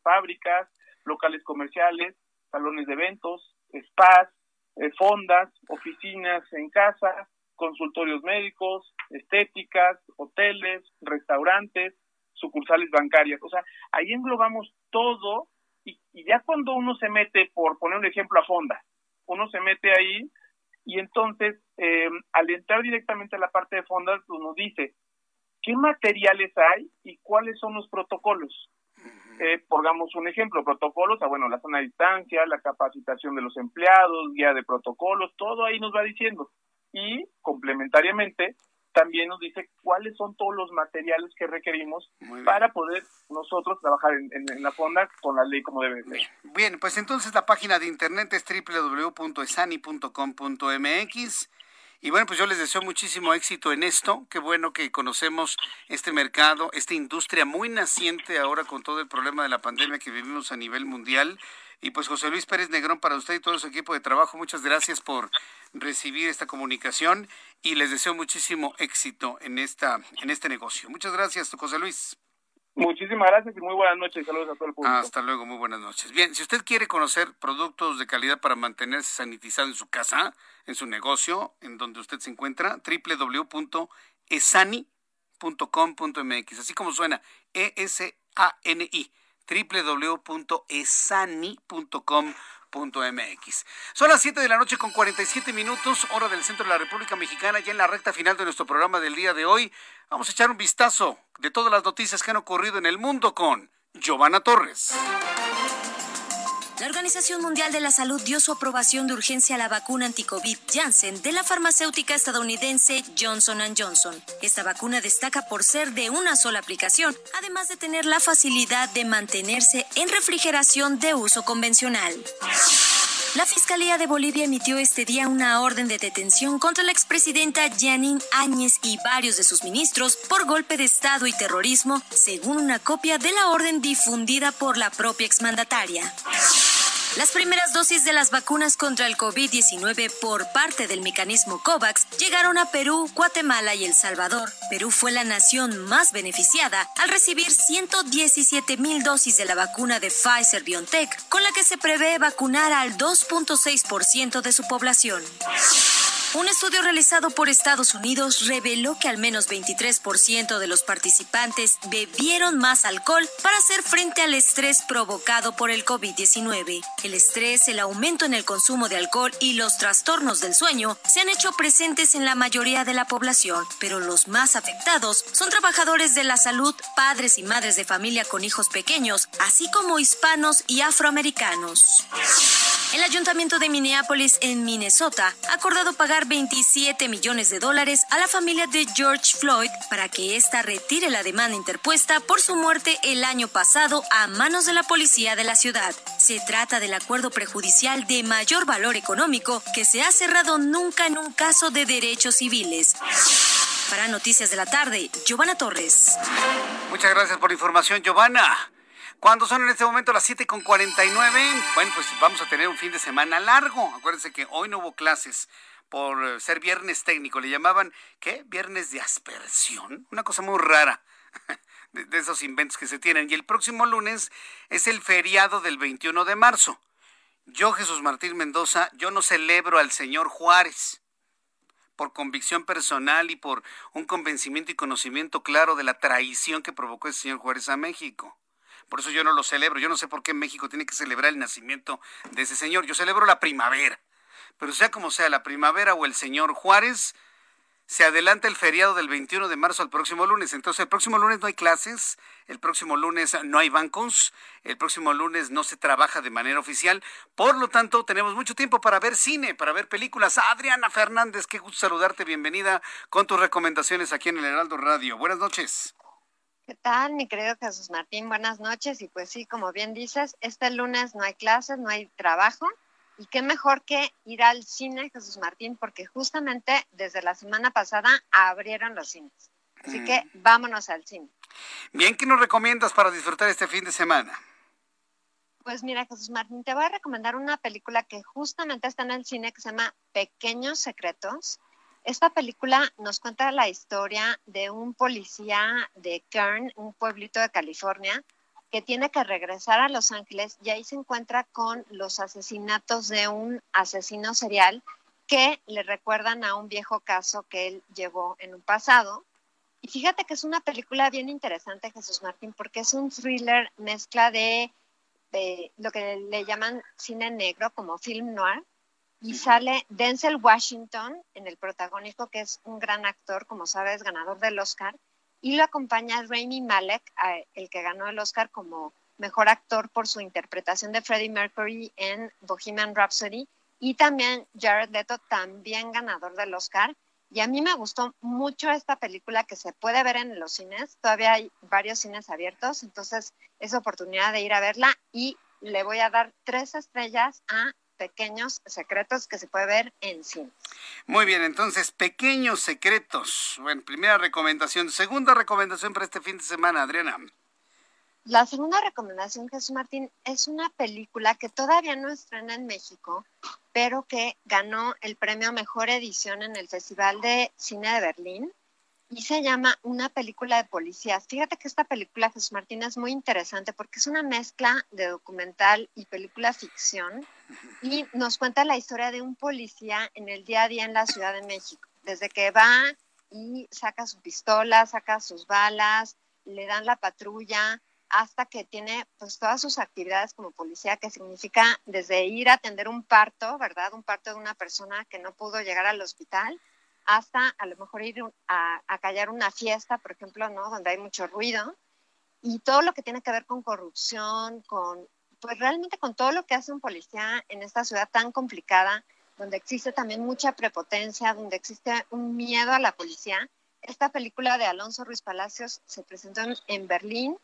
fábricas, locales comerciales, salones de eventos, spas, eh, fondas, oficinas en casa, consultorios médicos, estéticas, hoteles, restaurantes, sucursales bancarias. O sea, ahí englobamos todo y, y ya cuando uno se mete, por poner un ejemplo a fonda, uno se mete ahí y entonces eh, al entrar directamente a la parte de fondas pues nos dice qué materiales hay y cuáles son los protocolos. Eh, pongamos un ejemplo, protocolos, ah, bueno, la zona de distancia, la capacitación de los empleados, guía de protocolos, todo ahí nos va diciendo. Y complementariamente, también nos dice cuáles son todos los materiales que requerimos para poder nosotros trabajar en, la fonda con la ley como debe ser. Bien, pues entonces la página de internet es www.esani.com.mx. Y bueno, pues yo les deseo muchísimo éxito en esto. Qué bueno que conocemos este mercado, esta industria muy naciente ahora con todo el problema de la pandemia que vivimos a nivel mundial. Y pues José Luis Pérez Negrón, para usted y todo su equipo de trabajo, muchas gracias por recibir esta comunicación y les deseo muchísimo éxito en esta en este negocio. Muchas gracias, José Luis. Muchísimas gracias y muy buenas noches. Saludos a todo el público. Hasta luego, muy buenas noches. Bien, si usted quiere conocer productos de calidad para mantenerse sanitizado en su casa, en su negocio, en donde usted se encuentra, www.esani.com.mx, así como suena, E-S-A-N-I www.esani.com.mx. Son las 7 de la noche con 47 minutos, hora del centro de la República Mexicana, ya en la recta final de nuestro programa del día de hoy. Vamos a echar un vistazo de todas las noticias que han ocurrido en el mundo con Giovanna Torres. La Organización Mundial de la Salud dio su aprobación de urgencia a la vacuna anticovid Janssen de la farmacéutica estadounidense Johnson Johnson. Esta vacuna destaca por ser de una sola aplicación, además de tener la facilidad de mantenerse en refrigeración de uso convencional. La Fiscalía de Bolivia emitió este día una orden de detención contra la expresidenta Janine Áñez y varios de sus ministros por golpe de Estado y terrorismo, según una copia de la orden difundida por la propia exmandataria. Las primeras dosis de las vacunas contra el COVID-19 por parte del mecanismo COVAX llegaron a Perú, Guatemala y El Salvador. Perú fue la nación más beneficiada al recibir 117 mil dosis de la vacuna de Pfizer BioNTech, con la que se prevé vacunar al 2.6% de su población. Un estudio realizado por Estados Unidos reveló que al menos 23% de los participantes bebieron más alcohol para hacer frente al estrés provocado por el COVID-19. El estrés, el aumento en el consumo de alcohol y los trastornos del sueño se han hecho presentes en la mayoría de la población, pero los más afectados son trabajadores de la salud, padres y madres de familia con hijos pequeños, así como hispanos y afroamericanos. El ayuntamiento de Minneapolis, en Minnesota, ha acordado pagar 27 millones de dólares a la familia de George Floyd para que ésta retire la demanda interpuesta por su muerte el año pasado a manos de la policía de la ciudad. Se trata del acuerdo prejudicial de mayor valor económico que se ha cerrado nunca en un caso de derechos civiles. Para Noticias de la Tarde, Giovanna Torres. Muchas gracias por la información, Giovanna. Cuando son en este momento las 7 con 49, bueno, pues vamos a tener un fin de semana largo. Acuérdense que hoy no hubo clases por ser viernes técnico. Le llamaban, ¿qué? Viernes de aspersión. Una cosa muy rara de, de esos inventos que se tienen. Y el próximo lunes es el feriado del 21 de marzo. Yo, Jesús Martín Mendoza, yo no celebro al señor Juárez por convicción personal y por un convencimiento y conocimiento claro de la traición que provocó el señor Juárez a México. Por eso yo no lo celebro. Yo no sé por qué México tiene que celebrar el nacimiento de ese señor. Yo celebro la primavera. Pero sea como sea, la primavera o el señor Juárez, se adelanta el feriado del 21 de marzo al próximo lunes. Entonces, el próximo lunes no hay clases, el próximo lunes no hay bancos, el próximo lunes no se trabaja de manera oficial. Por lo tanto, tenemos mucho tiempo para ver cine, para ver películas. Adriana Fernández, qué gusto saludarte. Bienvenida con tus recomendaciones aquí en el Heraldo Radio. Buenas noches. ¿Qué tal, mi querido Jesús Martín? Buenas noches. Y pues sí, como bien dices, este lunes no hay clases, no hay trabajo. Y qué mejor que ir al cine, Jesús Martín, porque justamente desde la semana pasada abrieron los cines. Así que vámonos al cine. Bien, ¿qué nos recomiendas para disfrutar este fin de semana? Pues mira, Jesús Martín, te voy a recomendar una película que justamente está en el cine que se llama Pequeños Secretos. Esta película nos cuenta la historia de un policía de Kern, un pueblito de California, que tiene que regresar a Los Ángeles y ahí se encuentra con los asesinatos de un asesino serial que le recuerdan a un viejo caso que él llevó en un pasado. Y fíjate que es una película bien interesante, Jesús Martín, porque es un thriller mezcla de, de lo que le llaman cine negro, como film noir, y sale Denzel Washington en el protagónico, que es un gran actor, como sabes, ganador del Oscar, y lo acompaña Rami Malek, el que ganó el Oscar como mejor actor por su interpretación de Freddie Mercury en Bohemian Rhapsody, y también Jared Leto, también ganador del Oscar. Y a mí me gustó mucho esta película que se puede ver en los cines, todavía hay varios cines abiertos, entonces es oportunidad de ir a verla y le voy a dar tres estrellas a pequeños secretos que se puede ver en cine. Muy bien, entonces, pequeños secretos. Bueno, primera recomendación. Segunda recomendación para este fin de semana, Adriana. La segunda recomendación, Jesús Martín, es una película que todavía no estrena en México, pero que ganó el premio Mejor Edición en el Festival de Cine de Berlín y se llama Una película de policías. Fíjate que esta película, Jesús Martín, es muy interesante porque es una mezcla de documental y película ficción y nos cuenta la historia de un policía en el día a día en la Ciudad de México, desde que va y saca su pistola, saca sus balas, le dan la patrulla, hasta que tiene pues todas sus actividades como policía, que significa desde ir a atender un parto, ¿verdad? Un parto de una persona que no pudo llegar al hospital, hasta a lo mejor ir a, a callar una fiesta, por ejemplo, ¿no? Donde hay mucho ruido, y todo lo que tiene que ver con corrupción, con, pues realmente con todo lo que hace un policía en esta ciudad tan complicada, donde existe también mucha prepotencia, donde existe un miedo a la policía. Esta película de Alonso Ruiz Palacios se presentó en, Berlín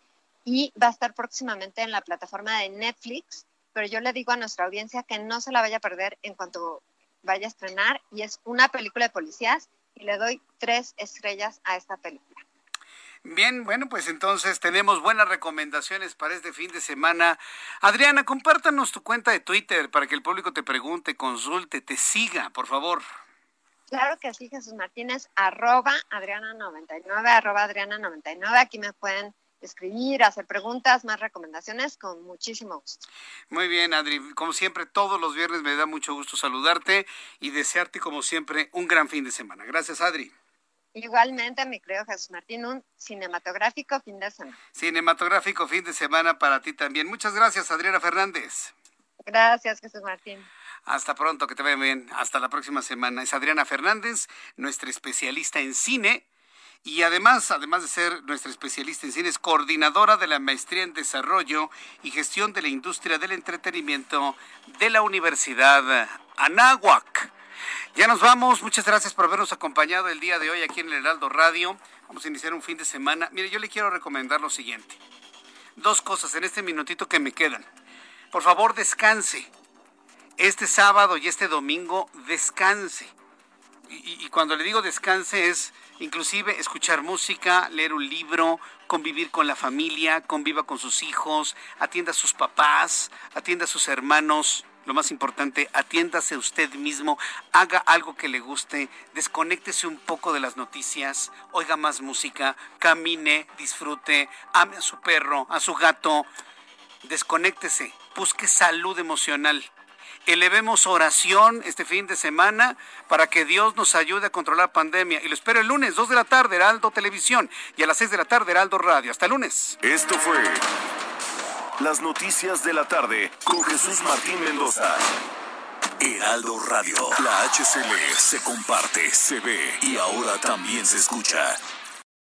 y va a estar próximamente en la plataforma de Netflix, pero yo le digo a nuestra audiencia que no se la vaya a perder en cuanto vaya a estrenar y es una película de policías y le doy tres estrellas a esta película. Bien, bueno, pues entonces tenemos buenas recomendaciones para este fin de semana. Adriana, compártanos tu cuenta de Twitter para que el público te pregunte, consulte, te siga, por favor. Claro que sí, Jesús Martínez, arroba Adriana99, arroba Adriana99. Aquí me pueden escribir, hacer preguntas, más recomendaciones, con muchísimo gusto. Muy bien, Adri. Como siempre, todos los viernes me da mucho gusto saludarte y desearte, como siempre, un gran fin de semana. Gracias, Adri. Igualmente, mi creo Jesús Martín, un cinematográfico fin de semana. Cinematográfico fin de semana para ti también. Muchas gracias, Adriana Fernández. Gracias, Jesús Martín. Hasta pronto, que te vaya bien. Hasta la próxima semana. Es Adriana Fernández, nuestra especialista en cine. Y además, además de ser nuestra especialista en cine, es coordinadora de la Maestría en Desarrollo y Gestión de la Industria del Entretenimiento de la Universidad Anáhuac. Ya nos vamos. Muchas gracias por habernos acompañado el día de hoy aquí en el Heraldo Radio. Vamos a iniciar un fin de semana. Mire, yo le quiero recomendar lo siguiente. Dos cosas en este minutito que me quedan. Por favor, descanse. Este sábado y este domingo, descanse. Y, y, cuando le digo descanse es inclusive escuchar música, leer un libro, convivir con la familia, conviva con sus hijos, atienda a sus papás, atienda a sus hermanos lo más importante, atiéndase usted mismo, haga algo que le guste, desconéctese un poco de las noticias, oiga más música, camine, disfrute, ame a su perro, a su gato, desconéctese, busque salud emocional. Elevemos oración este fin de semana para que Dios nos ayude a controlar la pandemia. Y lo espero el lunes, 2 de la tarde, Heraldo Televisión, y a las 6 de la tarde, Heraldo Radio. Hasta el lunes. Esto fue las noticias de la tarde con Jesús Martín Mendoza. Heraldo Radio. La HCL se comparte, se ve y ahora también se escucha.